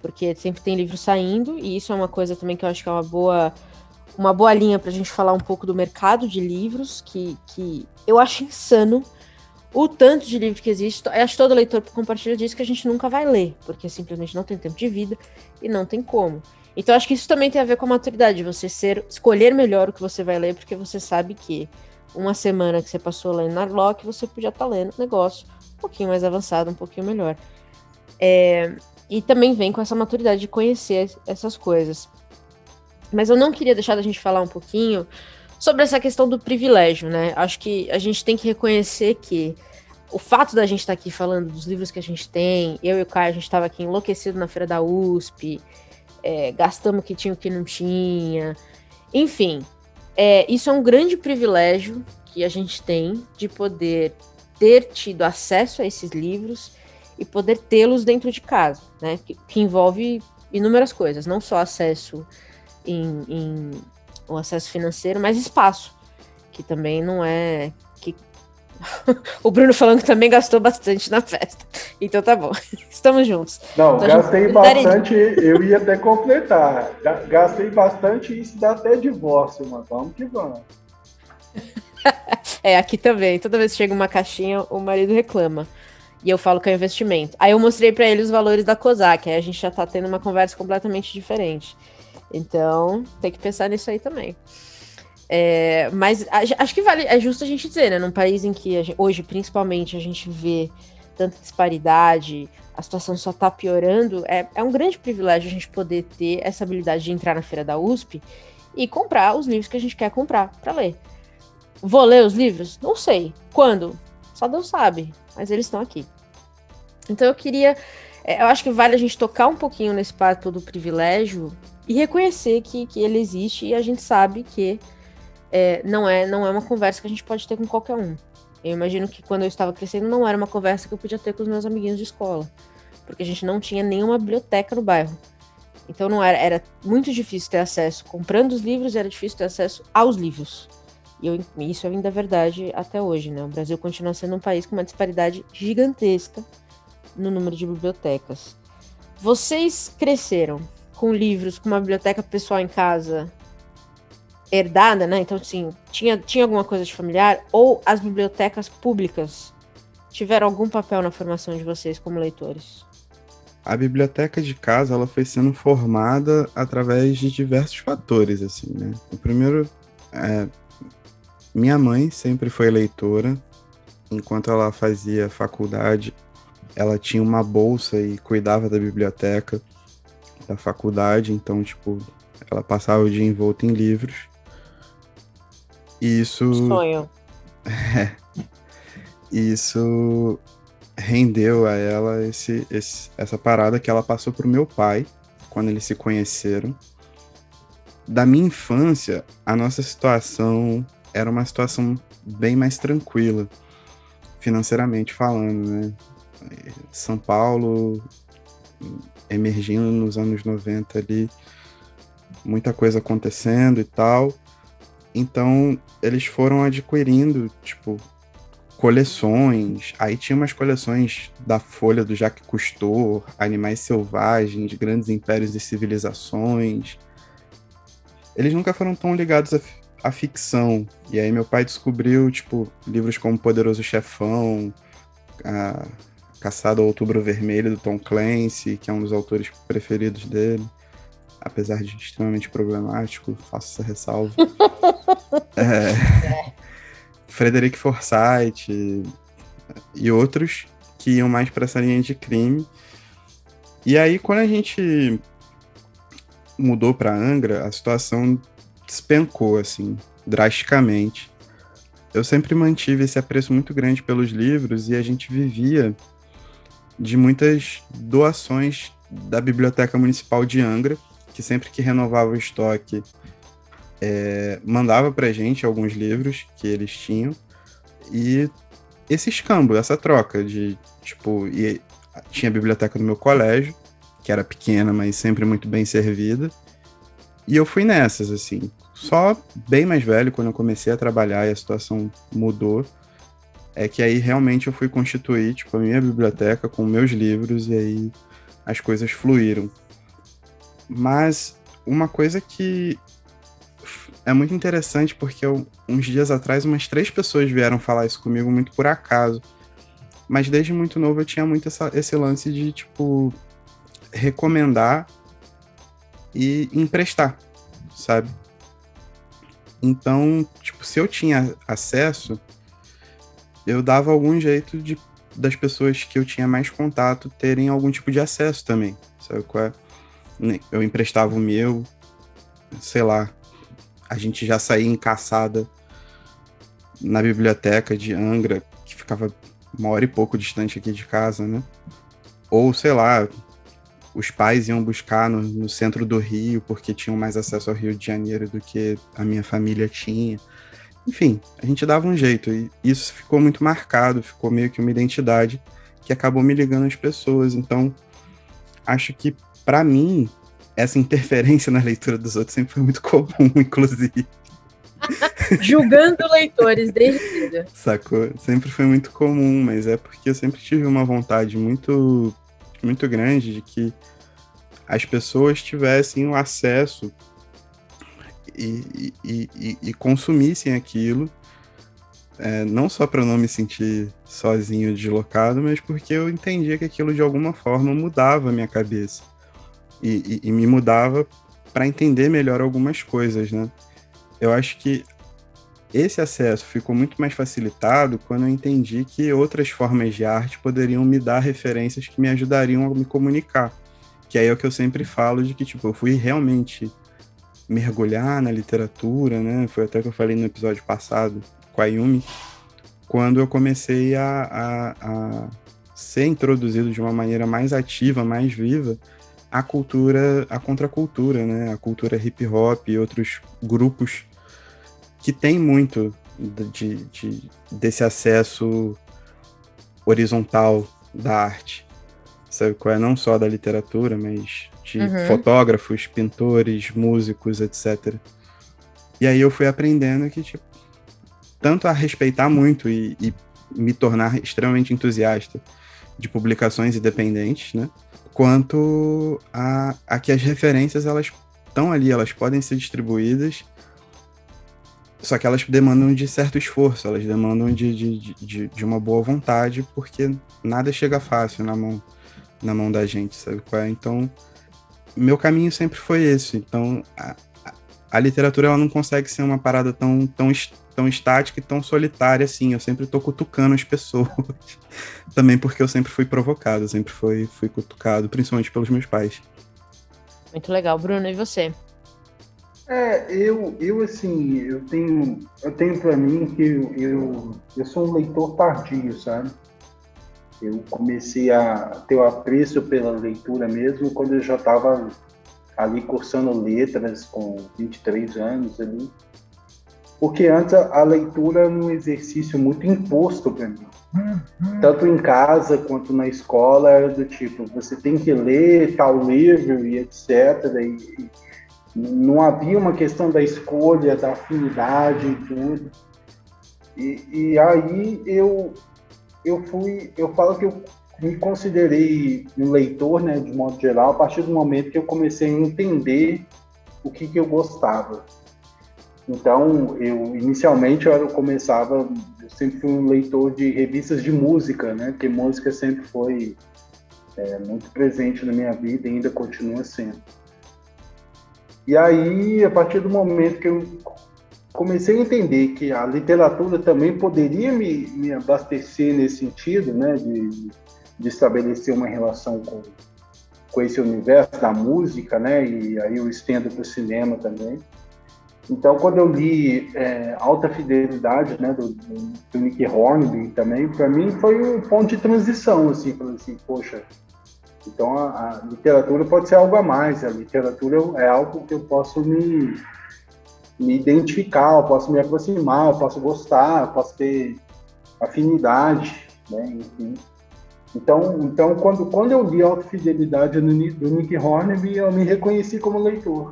Porque sempre tem livro saindo, e isso é uma coisa também que eu acho que é uma boa uma boa linha para a gente falar um pouco do mercado de livros, que, que eu acho insano o tanto de livro que existe. Eu acho todo leitor compartilha disso que a gente nunca vai ler, porque simplesmente não tem tempo de vida e não tem como. Então acho que isso também tem a ver com a maturidade, você ser escolher melhor o que você vai ler, porque você sabe que uma semana que você passou lendo Narlock, você podia estar tá lendo um negócio um pouquinho mais avançado, um pouquinho melhor. É, e também vem com essa maturidade de conhecer essas coisas. Mas eu não queria deixar da gente falar um pouquinho sobre essa questão do privilégio, né? Acho que a gente tem que reconhecer que o fato da gente estar tá aqui falando dos livros que a gente tem, eu e o Caio, a gente estava aqui enlouquecido na feira da USP, é, gastamos o que tinha o que não tinha, enfim, é, isso é um grande privilégio que a gente tem de poder ter tido acesso a esses livros e poder tê-los dentro de casa, né? Que, que envolve inúmeras coisas, não só acesso em, em o acesso financeiro, mas espaço, que também não é o Bruno falando que também gastou bastante na festa. Então tá bom. Estamos juntos. Não, então, gastei bastante, eu ia até completar. Gastei bastante e isso dá até divórcio, mas vamos que vamos. é, aqui também. Toda vez que chega uma caixinha, o marido reclama. E eu falo que é investimento. Aí eu mostrei para ele os valores da COSAC, aí a gente já tá tendo uma conversa completamente diferente. Então, tem que pensar nisso aí também. É, mas acho que vale, é justo a gente dizer, né? Num país em que gente, hoje, principalmente, a gente vê tanta disparidade, a situação só tá piorando, é, é um grande privilégio a gente poder ter essa habilidade de entrar na feira da USP e comprar os livros que a gente quer comprar para ler. Vou ler os livros? Não sei. Quando? Só Deus sabe, mas eles estão aqui. Então eu queria. É, eu acho que vale a gente tocar um pouquinho nesse papo do privilégio e reconhecer que, que ele existe e a gente sabe que é, não, é, não é uma conversa que a gente pode ter com qualquer um. Eu imagino que quando eu estava crescendo não era uma conversa que eu podia ter com os meus amiguinhos de escola, porque a gente não tinha nenhuma biblioteca no bairro. Então não era, era muito difícil ter acesso. Comprando os livros era difícil ter acesso aos livros. E eu, isso ainda é verdade até hoje, né? O Brasil continua sendo um país com uma disparidade gigantesca no número de bibliotecas. Vocês cresceram com livros, com uma biblioteca pessoal em casa herdada, né? Então, assim, tinha, tinha alguma coisa de familiar? Ou as bibliotecas públicas tiveram algum papel na formação de vocês como leitores? A biblioteca de casa, ela foi sendo formada através de diversos fatores, assim, né? O primeiro, é, minha mãe sempre foi leitora, enquanto ela fazia faculdade, ela tinha uma bolsa e cuidava da biblioteca da faculdade, então, tipo, ela passava o dia envolta em livros. E isso. Sonho. É. Isso rendeu a ela esse, esse, essa parada que ela passou pro meu pai quando eles se conheceram. Da minha infância, a nossa situação era uma situação bem mais tranquila, financeiramente falando, né? São Paulo, emergindo nos anos 90 ali, muita coisa acontecendo e tal. Então, eles foram adquirindo, tipo, coleções. Aí tinha umas coleções da Folha do Jacques Cousteau, Animais Selvagens, Grandes Impérios e Civilizações. Eles nunca foram tão ligados à, à ficção. E aí meu pai descobriu, tipo, livros como Poderoso Chefão, a Caçada ao Outubro Vermelho, do Tom Clancy, que é um dos autores preferidos dele. Apesar de extremamente problemático, faço essa ressalva. é, Frederick Forsyth e outros que iam mais para essa linha de crime. E aí, quando a gente mudou para Angra, a situação despencou, assim, drasticamente. Eu sempre mantive esse apreço muito grande pelos livros e a gente vivia de muitas doações da Biblioteca Municipal de Angra, que sempre que renovava o estoque é, mandava para gente alguns livros que eles tinham. E esse escambo, essa troca de tipo e tinha a biblioteca do meu colégio que era pequena mas sempre muito bem servida. E eu fui nessas assim. Só bem mais velho quando eu comecei a trabalhar e a situação mudou é que aí realmente eu fui constituir tipo a minha biblioteca com meus livros e aí as coisas fluíram mas uma coisa que é muito interessante porque eu, uns dias atrás umas três pessoas vieram falar isso comigo muito por acaso. Mas desde muito novo eu tinha muito essa, esse lance de, tipo, recomendar e emprestar, sabe? Então, tipo, se eu tinha acesso, eu dava algum jeito de das pessoas que eu tinha mais contato terem algum tipo de acesso também, sabe qual é? Eu emprestava o meu, sei lá, a gente já saía em caçada na biblioteca de Angra, que ficava uma hora e pouco distante aqui de casa, né? Ou, sei lá, os pais iam buscar no, no, centro do Rio porque tinham mais acesso ao Rio de Janeiro do que a minha família tinha. Enfim, a gente dava um jeito e isso ficou muito marcado, ficou meio que uma identidade que acabou me ligando às pessoas. Então, acho que para mim essa interferência na leitura dos outros sempre foi muito comum, inclusive. Julgando leitores desde cedo. Sacou? Sempre foi muito comum, mas é porque eu sempre tive uma vontade muito, muito grande de que as pessoas tivessem o acesso e, e, e, e consumissem aquilo, é, não só para não me sentir sozinho, deslocado, mas porque eu entendia que aquilo de alguma forma mudava a minha cabeça e, e, e me mudava para entender melhor algumas coisas, né? Eu acho que esse acesso ficou muito mais facilitado quando eu entendi que outras formas de arte poderiam me dar referências que me ajudariam a me comunicar. Que aí é o que eu sempre falo de que, tipo, eu fui realmente mergulhar na literatura, né? Foi até que eu falei no episódio passado com a Yumi, quando eu comecei a, a, a ser introduzido de uma maneira mais ativa, mais viva, a cultura, a contracultura, né? A cultura hip hop e outros grupos que tem muito de, de, desse acesso horizontal da arte. Sabe qual é? Não só da literatura, mas de uhum. fotógrafos, pintores, músicos, etc. E aí eu fui aprendendo que, tipo, tanto a respeitar muito e, e me tornar extremamente entusiasta de publicações independentes, né? Quanto a, a que as referências elas estão ali, elas podem ser distribuídas, só que elas demandam de certo esforço, elas demandam de, de, de, de uma boa vontade, porque nada chega fácil na mão, na mão da gente, sabe qual é? Então, meu caminho sempre foi esse. Então, a, a literatura ela não consegue ser uma parada tão, tão, tão estática e tão solitária assim. Eu sempre tô cutucando as pessoas. Também porque eu sempre fui provocado, sempre fui, fui cutucado, principalmente pelos meus pais. Muito legal, Bruno, e você? É, eu, eu assim, eu tenho, eu tenho para mim que eu, eu, eu sou um leitor tardio, sabe? Eu comecei a ter o apreço pela leitura mesmo quando eu já estava ali cursando letras com 23 anos ali. Porque antes a, leitura era um exercício muito imposto para mim. Tanto em casa quanto na escola era do tipo, você tem que ler tal livro e etc. E não havia uma questão da escolha, da afinidade e tudo. E, e aí eu eu fui, eu falo que eu me considerei um leitor, né, de modo geral, a partir do momento que eu comecei a entender o que, que eu gostava. Então, eu inicialmente eu começava, eu sempre fui um leitor de revistas de música, né? Porque música sempre foi é, muito presente na minha vida e ainda continua sendo. E aí, a partir do momento que eu comecei a entender que a literatura também poderia me, me abastecer nesse sentido, né? De, de estabelecer uma relação com, com esse universo da música, né? E aí eu estendo para o cinema também. Então, quando eu li é, Alta Fidelidade, né, do, do Nick Hornby também, para mim foi um ponto de transição, assim, falei assim, poxa, então a, a, literatura pode ser algo a mais, a literatura é algo que eu posso me, me identificar, eu posso me aproximar, eu posso gostar, eu posso ter afinidade, né, enfim. Então, então quando, quando eu li Alta Fidelidade do, do Nick Hornby, eu me reconheci como leitor.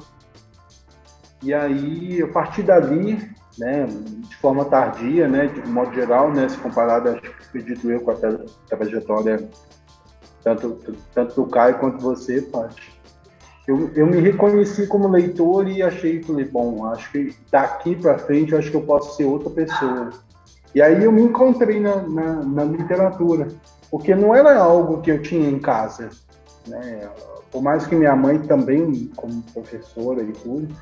E aí, a partir dali, né, de forma tardia, né, de modo geral, né, se comparado, acho acredito eu, com a trajetória tanto, tanto do Caio quanto você, Paty. Eu, eu me reconheci como leitor e achei, falei, bom, acho que daqui para frente eu acho que eu posso ser outra pessoa. E aí eu me encontrei na, na, na literatura, porque não era algo que eu tinha em casa, né? Por mais que minha mãe também, como professora e tudo,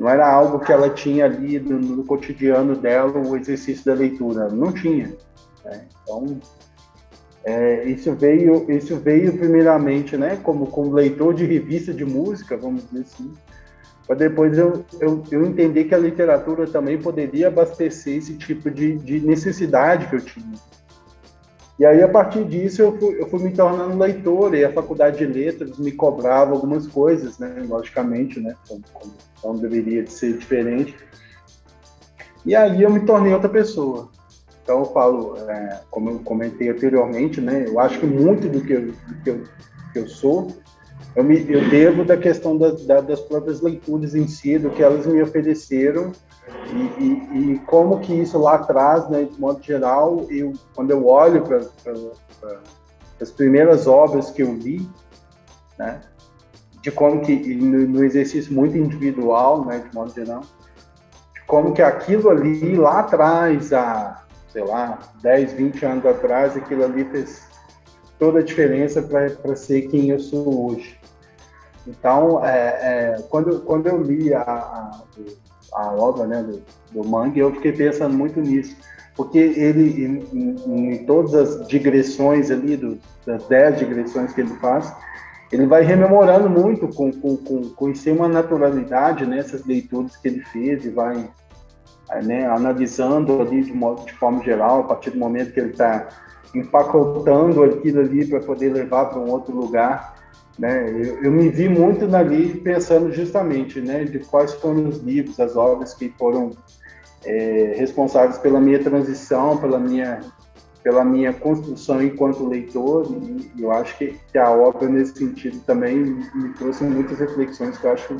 não era algo que ela tinha ali no, no cotidiano dela, o exercício da leitura. Não tinha. Né? Então, é, isso veio isso veio primeiramente né como como leitor de revista de música vamos dizer assim para depois eu, eu, eu entender que a literatura também poderia abastecer esse tipo de, de necessidade que eu tinha e aí a partir disso eu fui, eu fui me tornando leitor e a faculdade de letras me cobrava algumas coisas né logicamente né como, como então deveria ser diferente. E aí eu me tornei outra pessoa. Então eu falo, é, como eu comentei anteriormente, né, eu acho que muito do que eu, do que eu, que eu sou, eu, me, eu devo da questão da, da, das próprias leituras em si, do que elas me ofereceram e, e, e, como que isso lá atrás, né, de modo geral, eu, quando eu olho para as primeiras obras que eu li, né, de como que, no, no, exercício muito individual, né, de modo geral, de como que aquilo ali lá atrás, há, sei lá, 10, 20 anos atrás, aquilo ali fez toda a diferença para ser quem eu sou hoje. Então, é, é, quando, quando eu li a, a, a obra né, do, do Mangue, eu fiquei pensando muito nisso, porque ele, em, em, todas as digressões ali, do, das 10 digressões que ele faz, ele vai rememorando muito com, com, com, com isso uma naturalidade nessas né, leituras que ele fez e vai né, analisando ali de, modo, de forma geral, a partir do momento que ele está empacotando aquilo ali para poder levar para um outro lugar. Né? Eu, eu, me vi muito ali pensando justamente né, de quais foram os livros, as obras que foram é, responsáveis pela minha transição, pela minha pela minha construção enquanto leitor e eu acho que, que a obra nesse sentido também me trouxe muitas reflexões que eu acho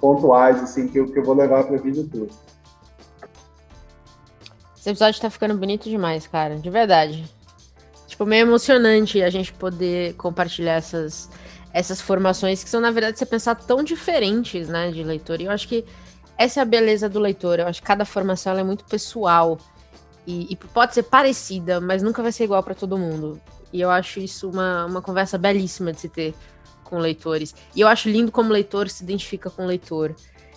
pontuais assim que eu, que eu vou levar para a vida toda. Esse episódio tá ficando bonito demais, cara, de verdade. Tipo, meio emocionante a gente poder compartilhar essas essas formações que são na verdade você pensar tão diferentes, né, de leitor. E eu acho que essa é a beleza do leitor. Eu acho que cada formação é muito pessoal. E, e, pode ser parecida, mas nunca vai ser igual para todo mundo. E eu acho isso uma, uma conversa belíssima de se ter com leitores. E eu acho lindo como leitor se identifica com leitor.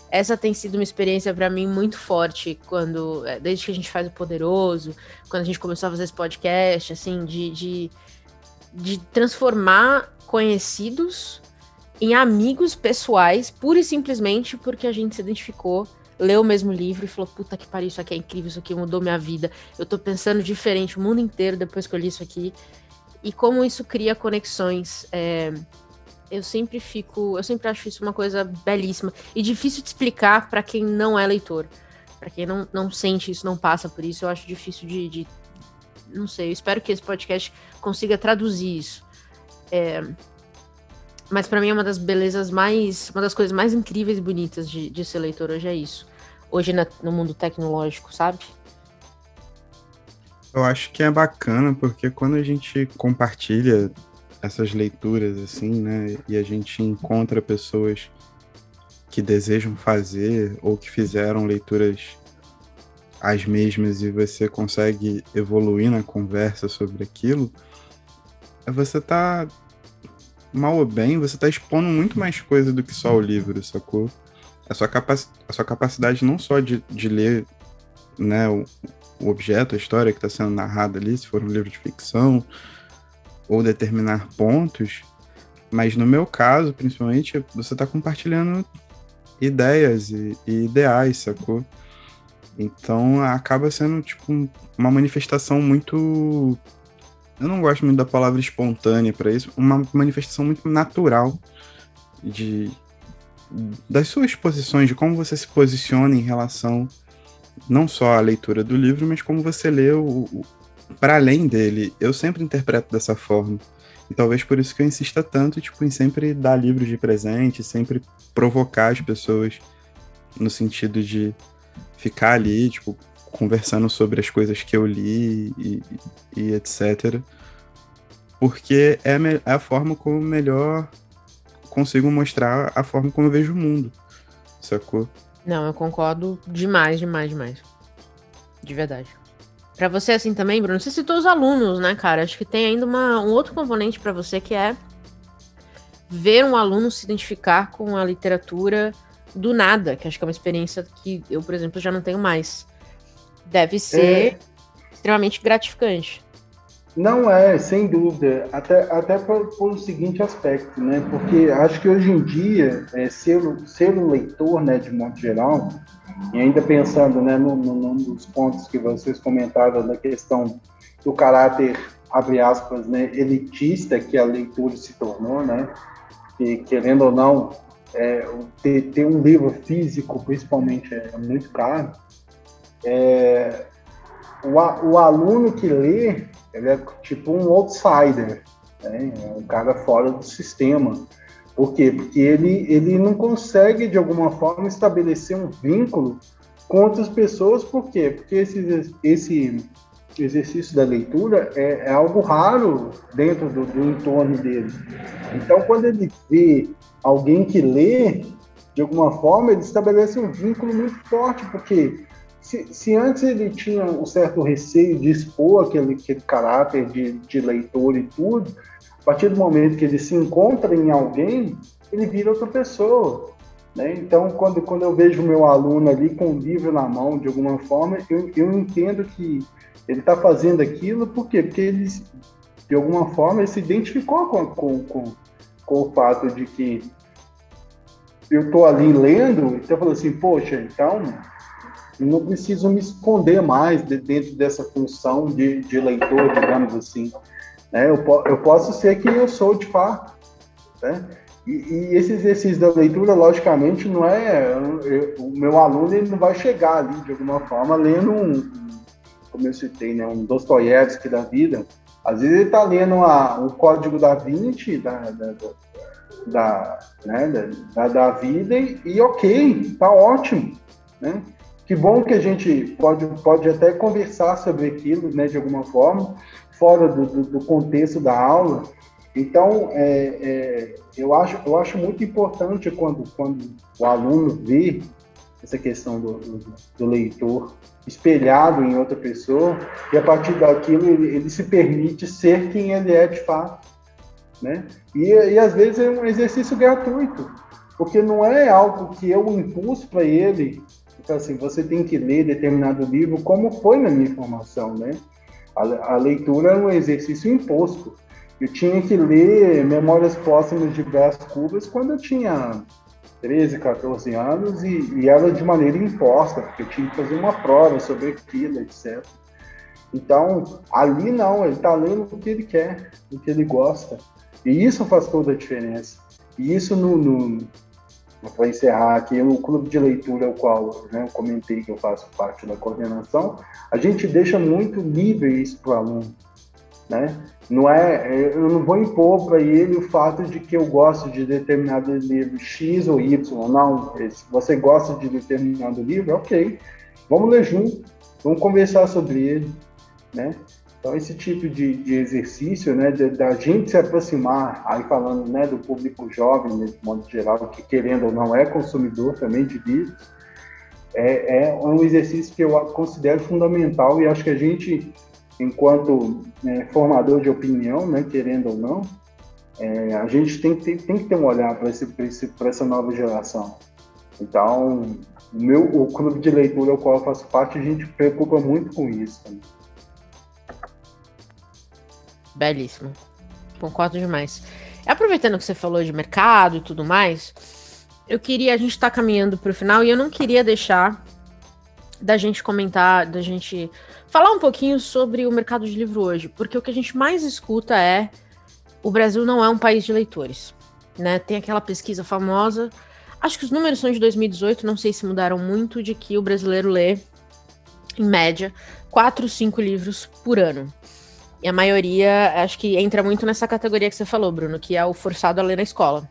Essa tem sido uma experiência para mim muito forte quando é, desde que a gente faz o Poderoso, quando a gente começou a fazer esse podcast, assim, de, de, de transformar conhecidos em amigos pessoais, pura e simplesmente porque a gente se identificou leu o mesmo livro e falou: puta que pariu, isso aqui é incrível, isso aqui mudou minha vida. Eu tô pensando diferente o mundo inteiro depois que eu li isso aqui. E como isso cria conexões. É, eu sempre fico. Eu sempre acho isso uma coisa belíssima. E difícil de explicar para quem não é leitor. para quem não, não sente isso, não passa por isso, eu acho difícil de. de não sei, eu espero que esse podcast consiga traduzir isso. É, mas para mim é uma das belezas mais. Uma das coisas mais incríveis e bonitas de, de ser leitor hoje é isso. Hoje na, no mundo tecnológico, sabe? Eu acho que é bacana porque quando a gente compartilha essas leituras assim, né, e a gente encontra pessoas que desejam fazer ou que fizeram leituras as mesmas e você consegue evoluir na conversa sobre aquilo, você tá mal ou bem, você tá expondo muito mais coisa do que só o livro, sacou? A sua, capac... a sua capacidade não só de, de ler né, o, o objeto, a história que está sendo narrada ali, se for um livro de ficção, ou determinar pontos, mas no meu caso, principalmente, você está compartilhando ideias e, e, ideais, sacou? Então acaba sendo tipo uma manifestação muito. Eu não gosto muito da palavra espontânea para isso, uma manifestação muito natural de das suas posições, de como você se posiciona em relação não só à leitura do livro, mas como você lê o, o para além dele. Eu sempre interpreto dessa forma. E talvez por isso que eu insista tanto, tipo, em sempre dar livros de presente, sempre provocar as pessoas no sentido de ficar ali, tipo, conversando sobre as coisas que eu li e, e etc. Porque é, é a forma como melhor consigo mostrar a forma como eu vejo o mundo, sacou? Não, eu concordo demais, demais, demais. De verdade. Para você assim também, Bruno, você citou os alunos, né, cara? Acho que tem ainda uma, um outro componente para você que é ver um aluno se identificar com a literatura do nada, que acho que é uma experiência que eu, por exemplo, já não tenho mais. Deve ser é... extremamente gratificante. Não é, sem dúvida. Até, até por, por o seguinte aspecto, né? Porque acho que hoje em dia, é, ser, ser um leitor, né, de modo geral, e ainda pensando né, no, no, num dos pontos que vocês comentaram da questão do caráter, abre aspas, né, elitista que a leitura se tornou, né? E querendo ou não, é, ter, ter, um livro físico, principalmente, é muito caro. É, o, o, aluno que lê, ele é tipo um outsider, né? é um cara fora do sistema. Por quê? Porque ele, ele não consegue, de alguma forma, estabelecer um vínculo com outras pessoas. Por quê? Porque esse, esse exercício da leitura é, é algo raro dentro do, do entorno dele. Então, quando ele vê alguém que lê, de alguma forma, ele estabelece um vínculo muito forte, porque se, se antes ele tinha um certo receio de expor aquele, aquele caráter de, de leitor e tudo, a partir do momento que ele se encontra em alguém, ele vira outra pessoa. Né? Então, quando, quando eu vejo meu aluno ali com o livro na mão, de alguma forma, eu, eu entendo que ele está fazendo aquilo, por quê? Porque ele, de alguma forma, ele se identificou com, com, com, com o fato de que eu estou ali lendo, então eu falo assim, poxa, então eu não preciso me esconder mais de, dentro dessa função de, de leitor, digamos assim. Né? Eu, eu posso ser quem eu sou de fato. Né? E, e, esse exercício da leitura, logicamente, não é. Eu, o meu aluno ele não vai chegar ali, de alguma forma, lendo um, como eu citei, né, um Dostoiévski da vida. Às vezes ele está lendo a, o Código da Vinci, da, da, da, né, da, da vida, e, e ok, tá ótimo. Né? Que bom que a gente pode, pode até conversar sobre aquilo, né, de alguma forma, fora do, do, do contexto da aula. Então, é, é, eu, acho, eu acho muito importante quando, quando o aluno vê essa questão do, do, do leitor espelhado em outra pessoa, e a partir daquilo ele, ele, se permite ser quem ele é de fato. Né? E, e às vezes é um exercício gratuito, porque não é algo que eu impus para ele então, assim, você tem que ler determinado livro como foi na minha formação, né? A, a leitura é um exercício imposto. Eu tinha que ler Memórias Póstumas de Brás Cubas quando eu tinha 13, 14 anos e, e era de maneira imposta, porque eu tinha que fazer uma prova sobre aquilo, etc. Então, ali não, ele está lendo o que ele quer, o que ele gosta. E isso faz toda a diferença. E isso no, no, para encerrar aqui, o clube de leitura, o qual né, eu comentei que eu faço parte da coordenação, a gente deixa muito livre isso para o aluno. Né? Não é, eu não vou impor para ele o fato de que eu gosto de determinado livro X ou Y. Não, se você gosta de determinado livro, ok, vamos ler junto, vamos conversar sobre ele. Né? Então, esse tipo de, de exercício, né, da gente se aproximar, aí falando né, do público jovem, de modo geral, que querendo ou não é consumidor também de livros, é, é um exercício que eu considero fundamental e acho que a gente, enquanto né, formador de opinião, né, querendo ou não, é, a gente tem, tem, tem que ter um olhar para essa nova geração. Então, o meu o clube de leitura ao qual eu faço parte, a gente preocupa muito com isso. Belíssimo. Concordo demais. Aproveitando que você falou de mercado e tudo mais, eu queria. A gente está caminhando para o final e eu não queria deixar da gente comentar, da gente falar um pouquinho sobre o mercado de livro hoje, porque o que a gente mais escuta é o Brasil não é um país de leitores. Né? Tem aquela pesquisa famosa, acho que os números são de 2018, não sei se mudaram muito, de que o brasileiro lê, em média, 4, 5 livros por ano. E a maioria, acho que entra muito nessa categoria que você falou, Bruno, que é o forçado a ler na escola.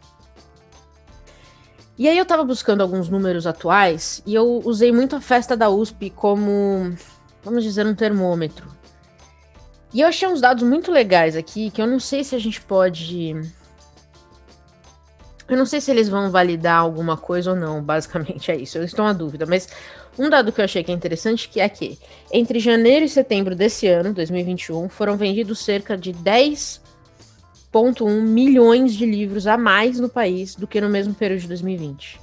E aí eu tava buscando alguns números atuais e eu usei muito a festa da USP como, vamos dizer, um termômetro. E eu achei uns dados muito legais aqui que eu não sei se a gente pode. Eu não sei se eles vão validar alguma coisa ou não, basicamente é isso. Eu estou na dúvida, mas um dado que eu achei que é interessante que é que entre janeiro e setembro desse ano, 2021, foram vendidos cerca de 10,1 milhões de livros a mais no país do que no mesmo período de 2020.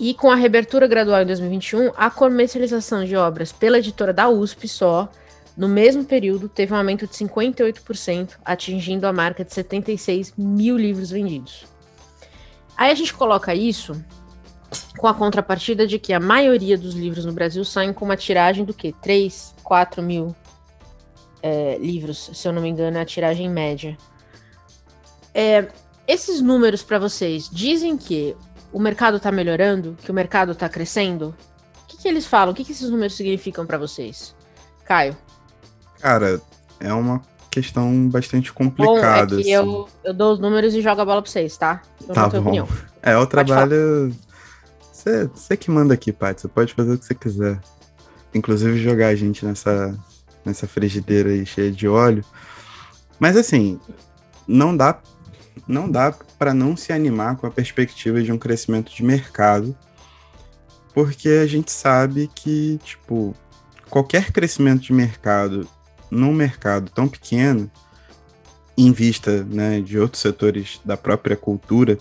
E com a reabertura gradual em 2021, a comercialização de obras pela editora da USP só, no mesmo período, teve um aumento de 58%, atingindo a marca de 76 mil livros vendidos. Aí a gente coloca isso com a contrapartida de que a maioria dos livros no Brasil saem com uma tiragem do que? 3, 4 mil é, livros, se eu não me engano, é a tiragem média. É, esses números para vocês dizem que o mercado está melhorando, que o mercado está crescendo? O que, que, eles falam? O que, que esses números significam para vocês? Caio. Cara, é uma questão bastante complicada. Bom, é que assim. eu, eu dou os números e jogo a bola para vocês, tá? Eu tá bom. Opinião. É, o trabalho você que manda aqui, Paty. Você pode fazer o que você quiser. Inclusive jogar a gente nessa, nessa frigideira aí cheia de óleo. Mas assim, não dá não dá para não se animar com a perspectiva de um crescimento de mercado, porque a gente sabe que, tipo, qualquer crescimento de mercado num mercado tão pequeno, em vista né, de outros setores da própria cultura,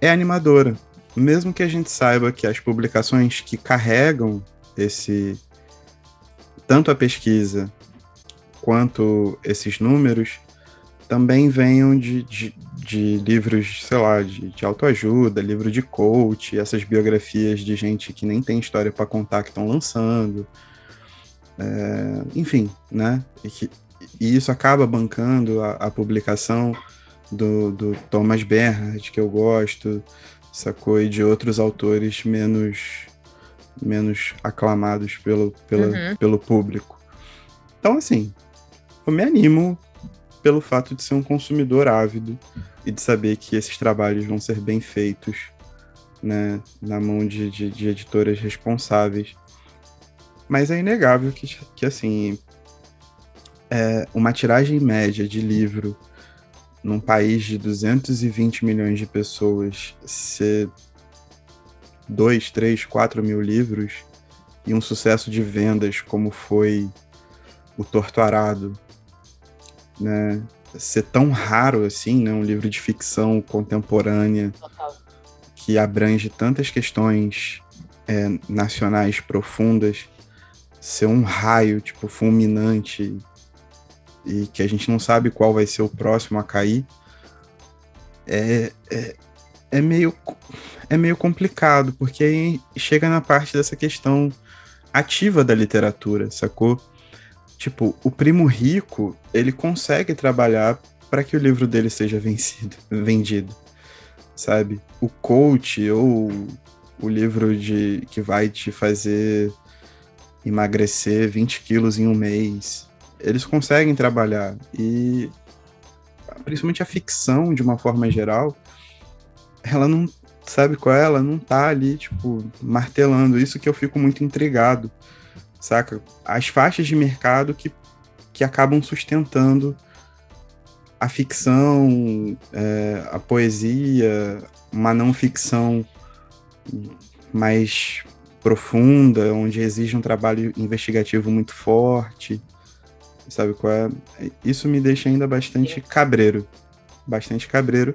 é animadora mesmo que a gente saiba que as publicações que carregam esse tanto a pesquisa quanto esses números também venham de, de, de livros, sei lá, de, de autoajuda, livro de coach, essas biografias de gente que nem tem história para contar que estão lançando. É, enfim, né? E, que, e, isso acaba bancando a, a publicação do, do Thomas Bernhard, que eu gosto, sacou? E de outros autores menos menos aclamados pelo, pela, uhum. pelo público. Então, assim, eu me animo pelo fato de ser um consumidor ávido e de saber que esses trabalhos vão ser bem feitos né, na mão de, de, de editoras responsáveis. Mas é inegável que, que assim, é, uma tiragem média de livro num país de 220 milhões de pessoas, ser 2, 3, 4 mil livros e um sucesso de vendas como foi o Torto Arado, né? Ser tão raro assim, né? Um livro de ficção contemporânea que abrange tantas questões é, nacionais profundas, ser um raio tipo fulminante e que a gente não sabe qual vai ser o próximo a cair, é, é, é, meio, é meio complicado, porque aí chega na parte dessa questão ativa da literatura, sacou? Tipo, o primo rico, ele consegue trabalhar para que o livro dele seja vencido, vendido, sabe? O coach ou o livro de que vai te fazer emagrecer 20 quilos em um mês, eles conseguem trabalhar. E principalmente a ficção, de uma forma geral, ela não. Sabe qual é? Ela não tá ali, tipo, martelando. Isso que eu fico muito intrigado. saca? As faixas de mercado que, que acabam sustentando a ficção, é, a poesia, uma não ficção mais profunda, onde exige um trabalho investigativo muito forte, sabe qual é? Isso me deixa ainda bastante cabreiro, bastante cabreiro,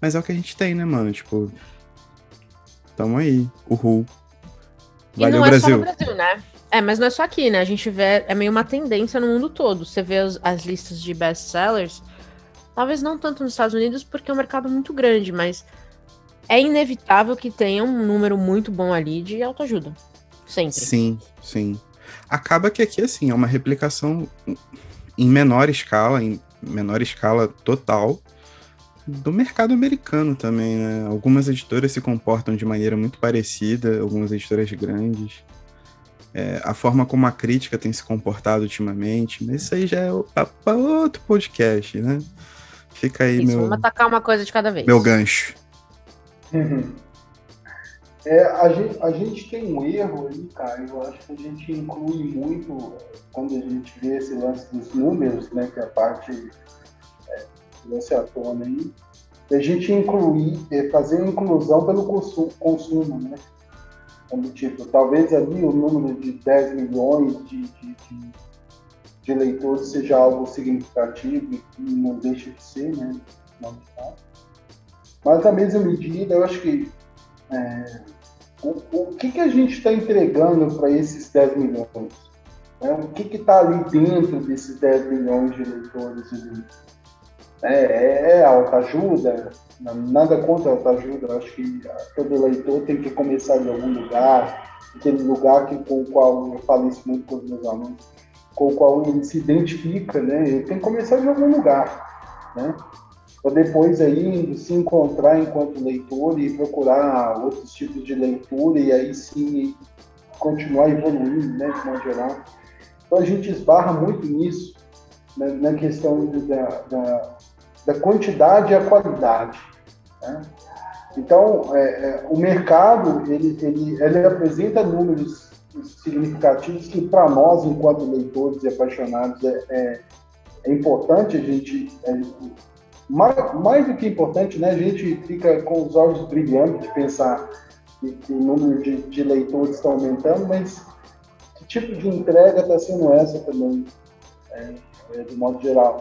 mas é o que a gente tem, né, mano? Tipo, tamo aí, uhul. Valeu, e não Brasil. é só no Brasil, né? É, mas não é só aqui, né? A gente vê, é meio uma tendência no mundo todo. Você vê as, as listas de best-sellers, talvez não tanto nos Estados Unidos, porque é um mercado muito grande, mas é inevitável que tenha um número muito bom ali de autoajuda. Sempre. Sim, sim. Acaba que aqui, assim, é uma replicação em menor escala, em menor escala total, do mercado americano também, né? Algumas editoras se comportam de maneira muito parecida, algumas editoras grandes. É, a forma como a crítica tem se comportado ultimamente, mas isso aí já é para outro podcast, né? Fica aí isso, meu. Vamos atacar uma coisa de cada vez. Meu gancho. Uhum. É, a, gente, a gente tem um erro aí, cara, eu acho que a gente inclui muito, quando a gente vê esse lance dos números, né, que é a parte é, que você atona aí, a gente incluir, é, fazer inclusão pelo consumo, consumo né? Como, tipo, talvez ali o número de 10 milhões de, de, de, de leitores seja algo significativo e não deixa de ser, né? Tá? Mas na mesma medida, eu acho que é, o, o que, que a gente está entregando para esses 10 milhões? É, o que está ali dentro desses 10 milhões de leitores? É, é, é autoajuda? Nada contra autoajuda. Acho que todo leitor tem que começar de algum lugar, aquele lugar que, com o qual eu falo isso muito com os meus alunos, com o qual ele se identifica, né? Ele tem que começar de algum lugar, né? Para depois aí se encontrar enquanto leitor e procurar outros tipos de leitura e aí sim continuar evoluindo, né, de modo geral. Então a gente esbarra muito nisso, né, na questão da, da, da, quantidade e a qualidade. Né? Então, é, é, o mercado, ele, ele, ele apresenta números significativos que para nós, enquanto leitores e apaixonados, é, é, é importante a gente é, mais, mais do que importante, né, a gente fica com os olhos brilhantes de pensar que, que o número de, de leitores está aumentando, mas que tipo de entrega está sendo essa também, é, é, de modo geral.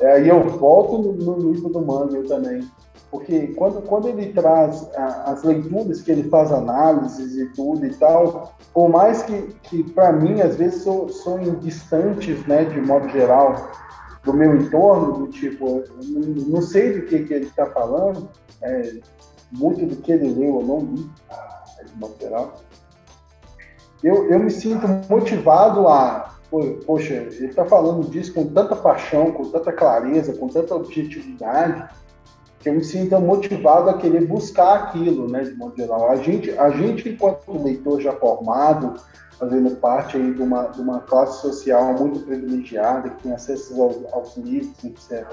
É, aí eu volto no, no livro do Manuel também, porque quando, quando ele traz a, as leituras, que ele faz análises e tudo e tal, por mais que, que para mim, às vezes, são, são distantes, né, de modo geral, do meu entorno, do tipo, não sei do que, que ele está falando, é, muito do que ele leu eu não li, modo geral. Eu, eu me sinto motivado a, poxa, ele está falando disso com tanta paixão, com tanta clareza, com tanta objetividade, que eu me sinto motivado a querer buscar aquilo, né, de modo geral. A gente, a gente enquanto leitor já formado, fazendo parte aí de uma, de uma classe social muito privilegiada, que tem acesso aos, aos livros, etc.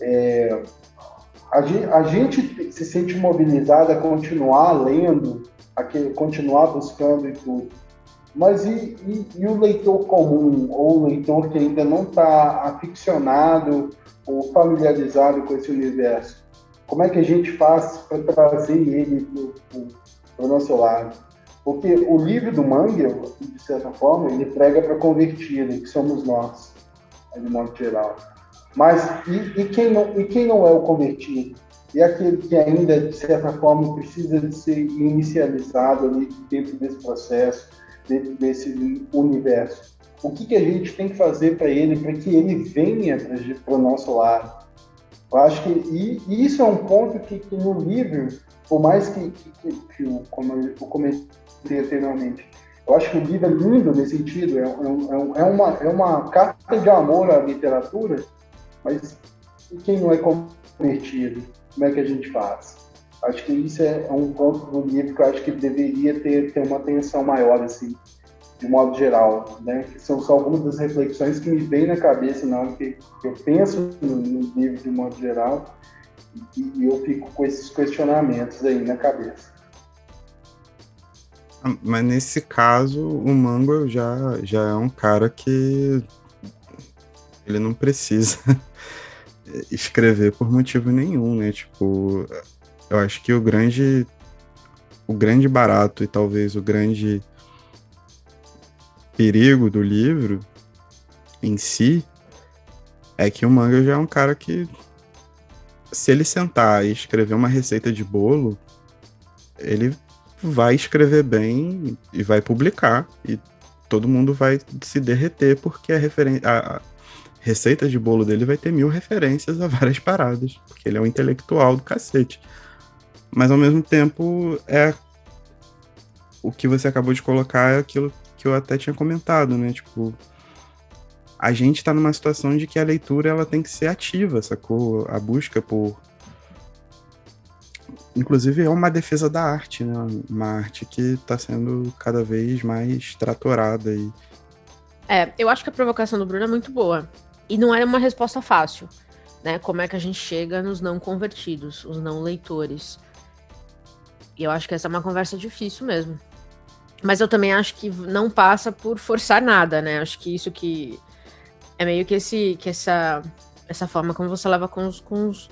É, a, a gente se sente mobilizado a continuar lendo, a que, continuar buscando e tudo. Mas e, e, e, o leitor comum, ou o leitor que ainda não está aficionado ou familiarizado com esse universo? Como é que a gente faz para trazer ele para o nosso lado? Porque o livro do Mangel, de certa forma, ele prega para convertido, que somos nós, de modo geral. Mas e, e, quem não, e quem não é o convertido? E aquele que ainda, de certa forma, precisa de ser inicializado ali dentro desse processo, dentro desse universo. O que, que a gente tem que fazer para ele, para que ele venha para o nosso lado? Eu acho que e, e, isso é um ponto que, que no livro, por mais que, que, que, que como eu comentei anteriormente. Eu acho que o livro é lindo nesse sentido, é, é, é, uma, é uma carta de amor à literatura, mas quem não é convertido? Como é que a gente faz? Acho que isso é um ponto do livro que eu acho que deveria ter, ter uma atenção maior, assim, de modo geral, né? Que são só algumas das reflexões que me vêm na cabeça na hora que eu penso no, no livro de modo geral e, e eu fico com esses questionamentos aí na cabeça. Ah, mas nesse caso, o Mango já, já é um cara que ele não precisa escrever por motivo nenhum, né? Tipo, eu acho que o grande o grande barato e talvez o grande perigo do livro em si é que o manga já é um cara que se ele sentar e escrever uma receita de bolo, ele vai escrever bem e vai publicar e todo mundo vai se derreter porque a, a receita de bolo dele vai ter mil referências a várias paradas, porque ele é um intelectual do cacete. Mas ao mesmo tempo é o que você acabou de colocar é aquilo que eu até tinha comentado, né? Tipo, a gente está numa situação de que a leitura ela tem que ser ativa, sacou? A busca por. Inclusive é uma defesa da arte, né? Uma arte que está sendo cada vez mais tratorada. E... É, eu acho que a provocação do Bruno é muito boa. E não era uma resposta fácil, né? Como é que a gente chega nos não convertidos, os não leitores. E eu acho que essa é uma conversa difícil mesmo. Mas eu também acho que não passa por forçar nada, né? Acho que isso que é meio que esse que essa essa forma como você leva com os, com os,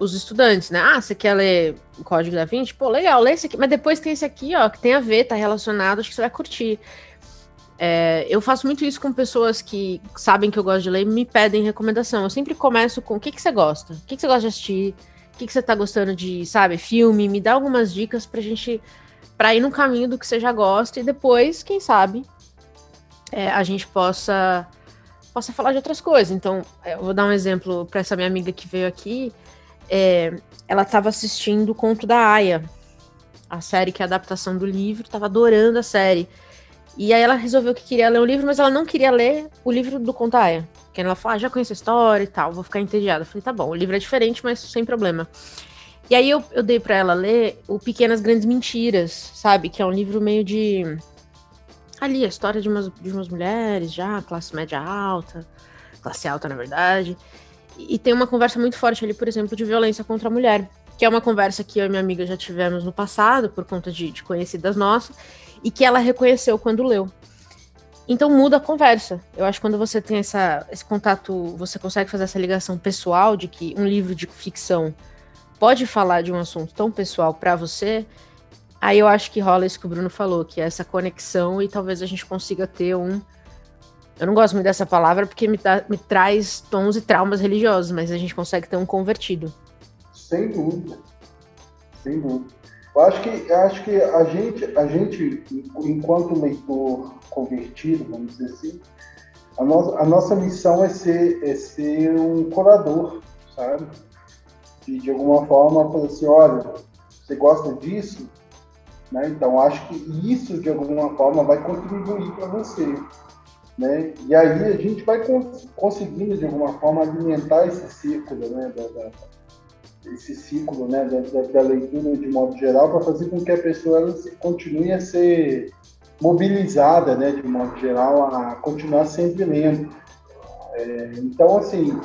os estudantes, né? Ah, você quer ler o Código da Vinci? Pô, legal, lê esse aqui, mas depois tem esse aqui, ó, que tem a ver, tá relacionado, acho que você vai curtir. É, eu faço muito isso com pessoas que sabem que eu gosto de ler e me pedem recomendação. Eu sempre começo com o que, que você gosta, o que, que você gosta de assistir, o que, que você tá gostando de, sabe, filme, me dá algumas dicas pra gente para ir no caminho do que você já gosta e depois, quem sabe, é, a gente possa possa falar de outras coisas. Então, é, eu vou dar um exemplo para essa minha amiga que veio aqui. É, ela estava assistindo o Conto da Aya, a série que é a adaptação do livro, estava adorando a série. E aí ela resolveu que queria ler o livro, mas ela não queria ler o livro do Conto da Aya. Porque ela falou, ah, já conheço a história e tal, vou ficar entediada. Eu falei, tá bom, o livro é diferente, mas sem problema. E aí eu, eu dei para ela ler o Pequenas Grandes Mentiras, sabe? Que é um livro meio de. Ali, a história de umas, de umas mulheres já, classe média alta, classe alta, na verdade. E, tem uma conversa muito forte ali, por exemplo, de violência contra a mulher. Que é uma conversa que eu e minha amiga já tivemos no passado, por conta de, de conhecidas nossas, e que ela reconheceu quando leu. Então muda a conversa. Eu acho que quando você tem essa, esse contato, você consegue fazer essa ligação pessoal de que um livro de ficção pode falar de um assunto tão pessoal para você, aí eu acho que rola isso que o Bruno falou, que é essa conexão e talvez a gente consiga ter um. Eu não gosto muito dessa palavra porque me, me traz tons e traumas religiosos, mas a gente consegue ter um convertido. Sem dúvida. Sem dúvida. Eu acho que, acho que a, gente, a gente, enquanto leitor convertido, vamos dizer assim, a, no, a nossa missão é ser, é ser um curador, sabe? de, de alguma forma falar assim, olha, você gosta disso? Né? Então, acho que isso, de alguma forma, vai contribuir para você. Né? E aí a gente vai cons conseguindo, de alguma forma, alimentar esse círculo, né? Da, da, esse ciclo né? Da, da, leitura de modo geral, para fazer com que a pessoa ela se, continue a ser mobilizada, né? de modo geral, a continuar sempre lendo. É, então, assim,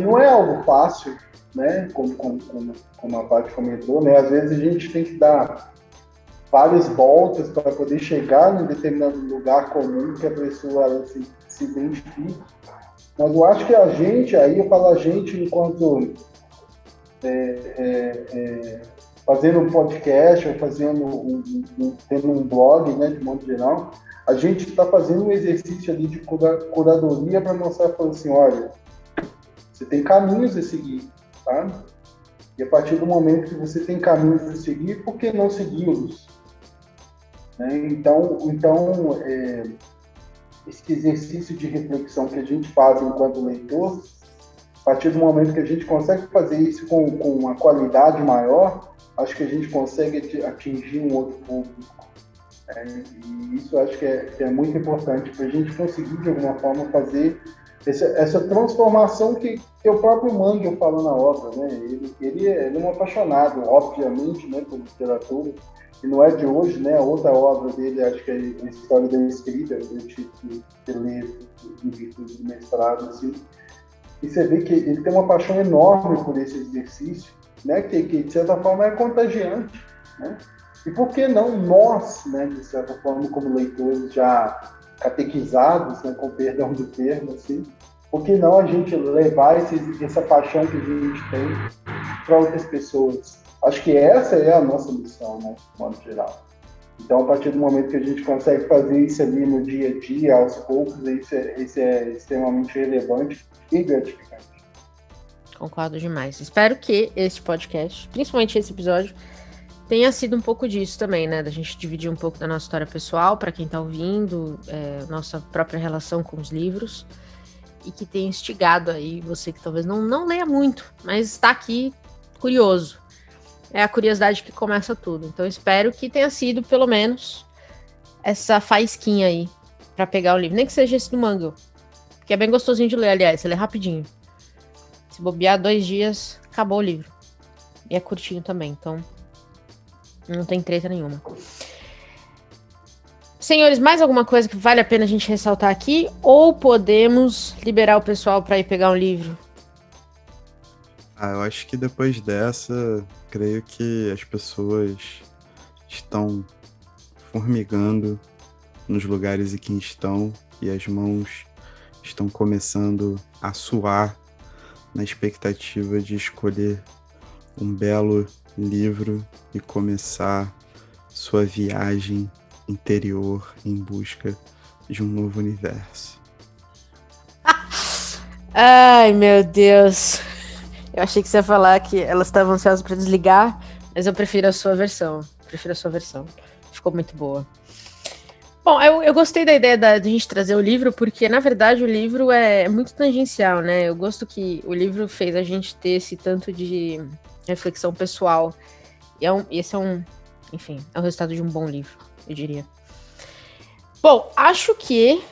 não é algo fácil, né? Como, como, como a Paty comentou, né? Às vezes a gente tem que dar várias voltas para poder chegar em determinado lugar comum que a pessoa se, se identifique. Mas eu acho que a gente, aí eu falo a gente enquanto é, é, é, fazendo um podcast ou fazendo um, um, tendo um blog, né, de modo geral, a gente está fazendo um exercício ali de cura, curadoria para mostrar para assim, olha, você tem caminhos a seguir sabe? E a partir do momento que você tem caminhos a seguir, por que não segui-los? Né? Então, então é, esse exercício de reflexão que a gente faz enquanto leitor, a partir do momento que a gente consegue fazer isso com, com uma qualidade maior, acho que a gente consegue atingir um outro público. É, e isso acho que é, que é muito importante para a gente conseguir, de alguma forma, fazer essa, essa transformação que, que o próprio Mangel falou na obra, né? Ele, ele, é, ele é um apaixonado, obviamente, né, por literatura, e não é de hoje, né? A outra obra dele, acho que é a História da Escrita, eu tive que, que ler em virtude do mestrado, assim. E você vê que ele tem uma paixão enorme por esse exercício, né? Que, que de certa forma é contagiante, né? E por que não nós, né, de certa forma, como leitores já catequizados, né, com perdão do termo, assim, por que não a gente levar esse, essa paixão que a gente tem para outras pessoas? Acho que essa é a nossa missão, né, de modo geral. Então, a partir do momento que a gente consegue fazer isso ali no dia a dia, aos poucos, isso é, isso é extremamente relevante e gratificante. Concordo demais. Espero que este podcast, principalmente esse episódio, tenha sido um pouco disso também, né? Da gente dividir um pouco da nossa história pessoal para quem está ouvindo, é, nossa própria relação com os livros e que tenha instigado aí você que talvez não, não leia muito, mas está aqui curioso. É a curiosidade que começa tudo. Então espero que tenha sido pelo menos essa faísquinha aí para pegar o livro, nem que seja esse do Mango, que é bem gostosinho de ler, aliás, ele é rapidinho. Se bobear dois dias, acabou o livro. E é curtinho também, então não tem treta nenhuma. Senhores, mais alguma coisa que vale a pena a gente ressaltar aqui? Ou podemos liberar o pessoal para ir pegar um livro? Ah, eu acho que depois dessa, creio que as pessoas estão formigando nos lugares em que estão e as mãos estão começando a suar na expectativa de escolher um belo livro e começar sua viagem interior em busca de um novo universo. Ai, meu Deus. Eu achei que você ia falar que elas estavam ansiosas para desligar, mas eu prefiro a sua versão. Prefiro a sua versão. Ficou muito boa. Bom, eu, eu gostei da ideia da, de a gente trazer o livro, porque na verdade o livro é muito tangencial, né? Eu gosto que o livro fez a gente ter esse tanto de reflexão pessoal. E é um, esse é um, enfim, é o resultado de um bom livro, eu diria. Bom, acho que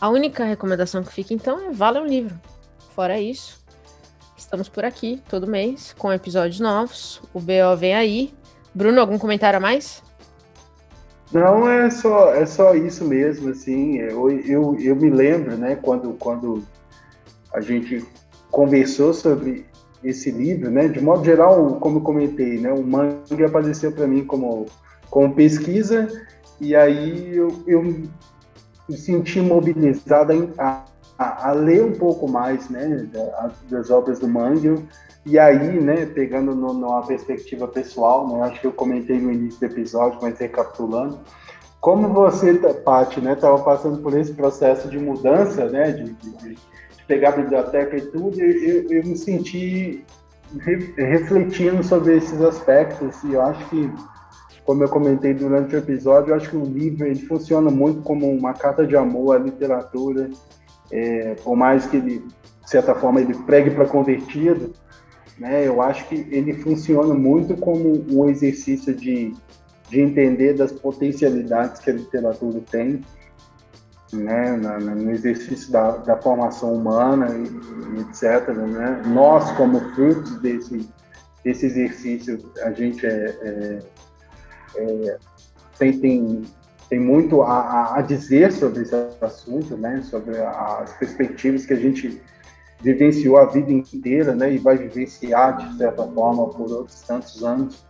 a única recomendação que fica então é vale um livro. Fora isso, estamos por aqui todo mês com episódios novos. O BO vem aí. Bruno, algum comentário a mais? Não, é só, é só isso mesmo, assim, eu, eu, eu me lembro, né, quando, quando a gente conversou sobre esse livro, né, de modo geral, como eu comentei, né, o Mangue apareceu para mim como, como pesquisa, e aí eu, eu me senti mobilizado a, a, a, ler um pouco mais, né, das obras do Mangue, e aí, né, pegando no, numa perspectiva pessoal, né, acho que eu comentei no início do episódio, mas recapitulando, como você, Paty, né, estava passando por esse processo de mudança, né, de, de, de pegar a biblioteca e tudo, eu, eu me senti re, refletindo sobre esses aspectos. E eu acho que, como eu comentei durante o episódio, eu acho que o livro ele funciona muito como uma carta de amor à literatura, é, por mais que ele, de certa forma, ele pregue para convertido, né? Eu acho que ele funciona muito como um exercício de, de entender das potencialidades que a literatura tem, né? Na, no exercício da, da formação humana e, e etc. Né? Nós, como frutos desse, desse exercício, a gente é, é, é tem, tem, tem muito a, a dizer sobre esse assunto, né? sobre as perspectivas que a gente vivenciou a vida inteira, né, e vai vivenciar de certa forma por outros tantos anos.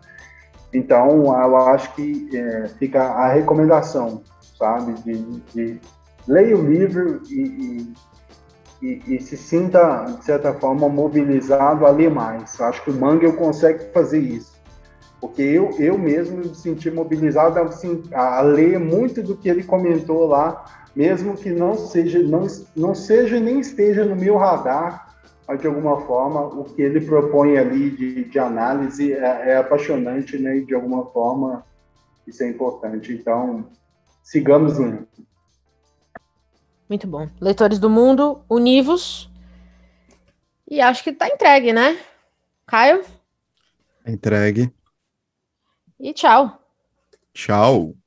Então, eu acho que é, fica a recomendação, sabe, de, de leia o livro e, e, e, e, se sinta, de certa forma, mobilizado a ler mais. Acho que o Mangel consegue fazer isso. Porque eu, eu mesmo me senti mobilizado assim, a ler muito do que ele comentou lá mesmo que não seja, não, não seja nem esteja no meu radar, mas de alguma forma o que ele propõe ali de, de análise é, é apaixonante, né? E de alguma forma isso é importante. Então, sigamos indo. Muito bom. Leitores do mundo, univos. E acho que tá entregue, né? Caio? Entregue. E tchau. Tchau.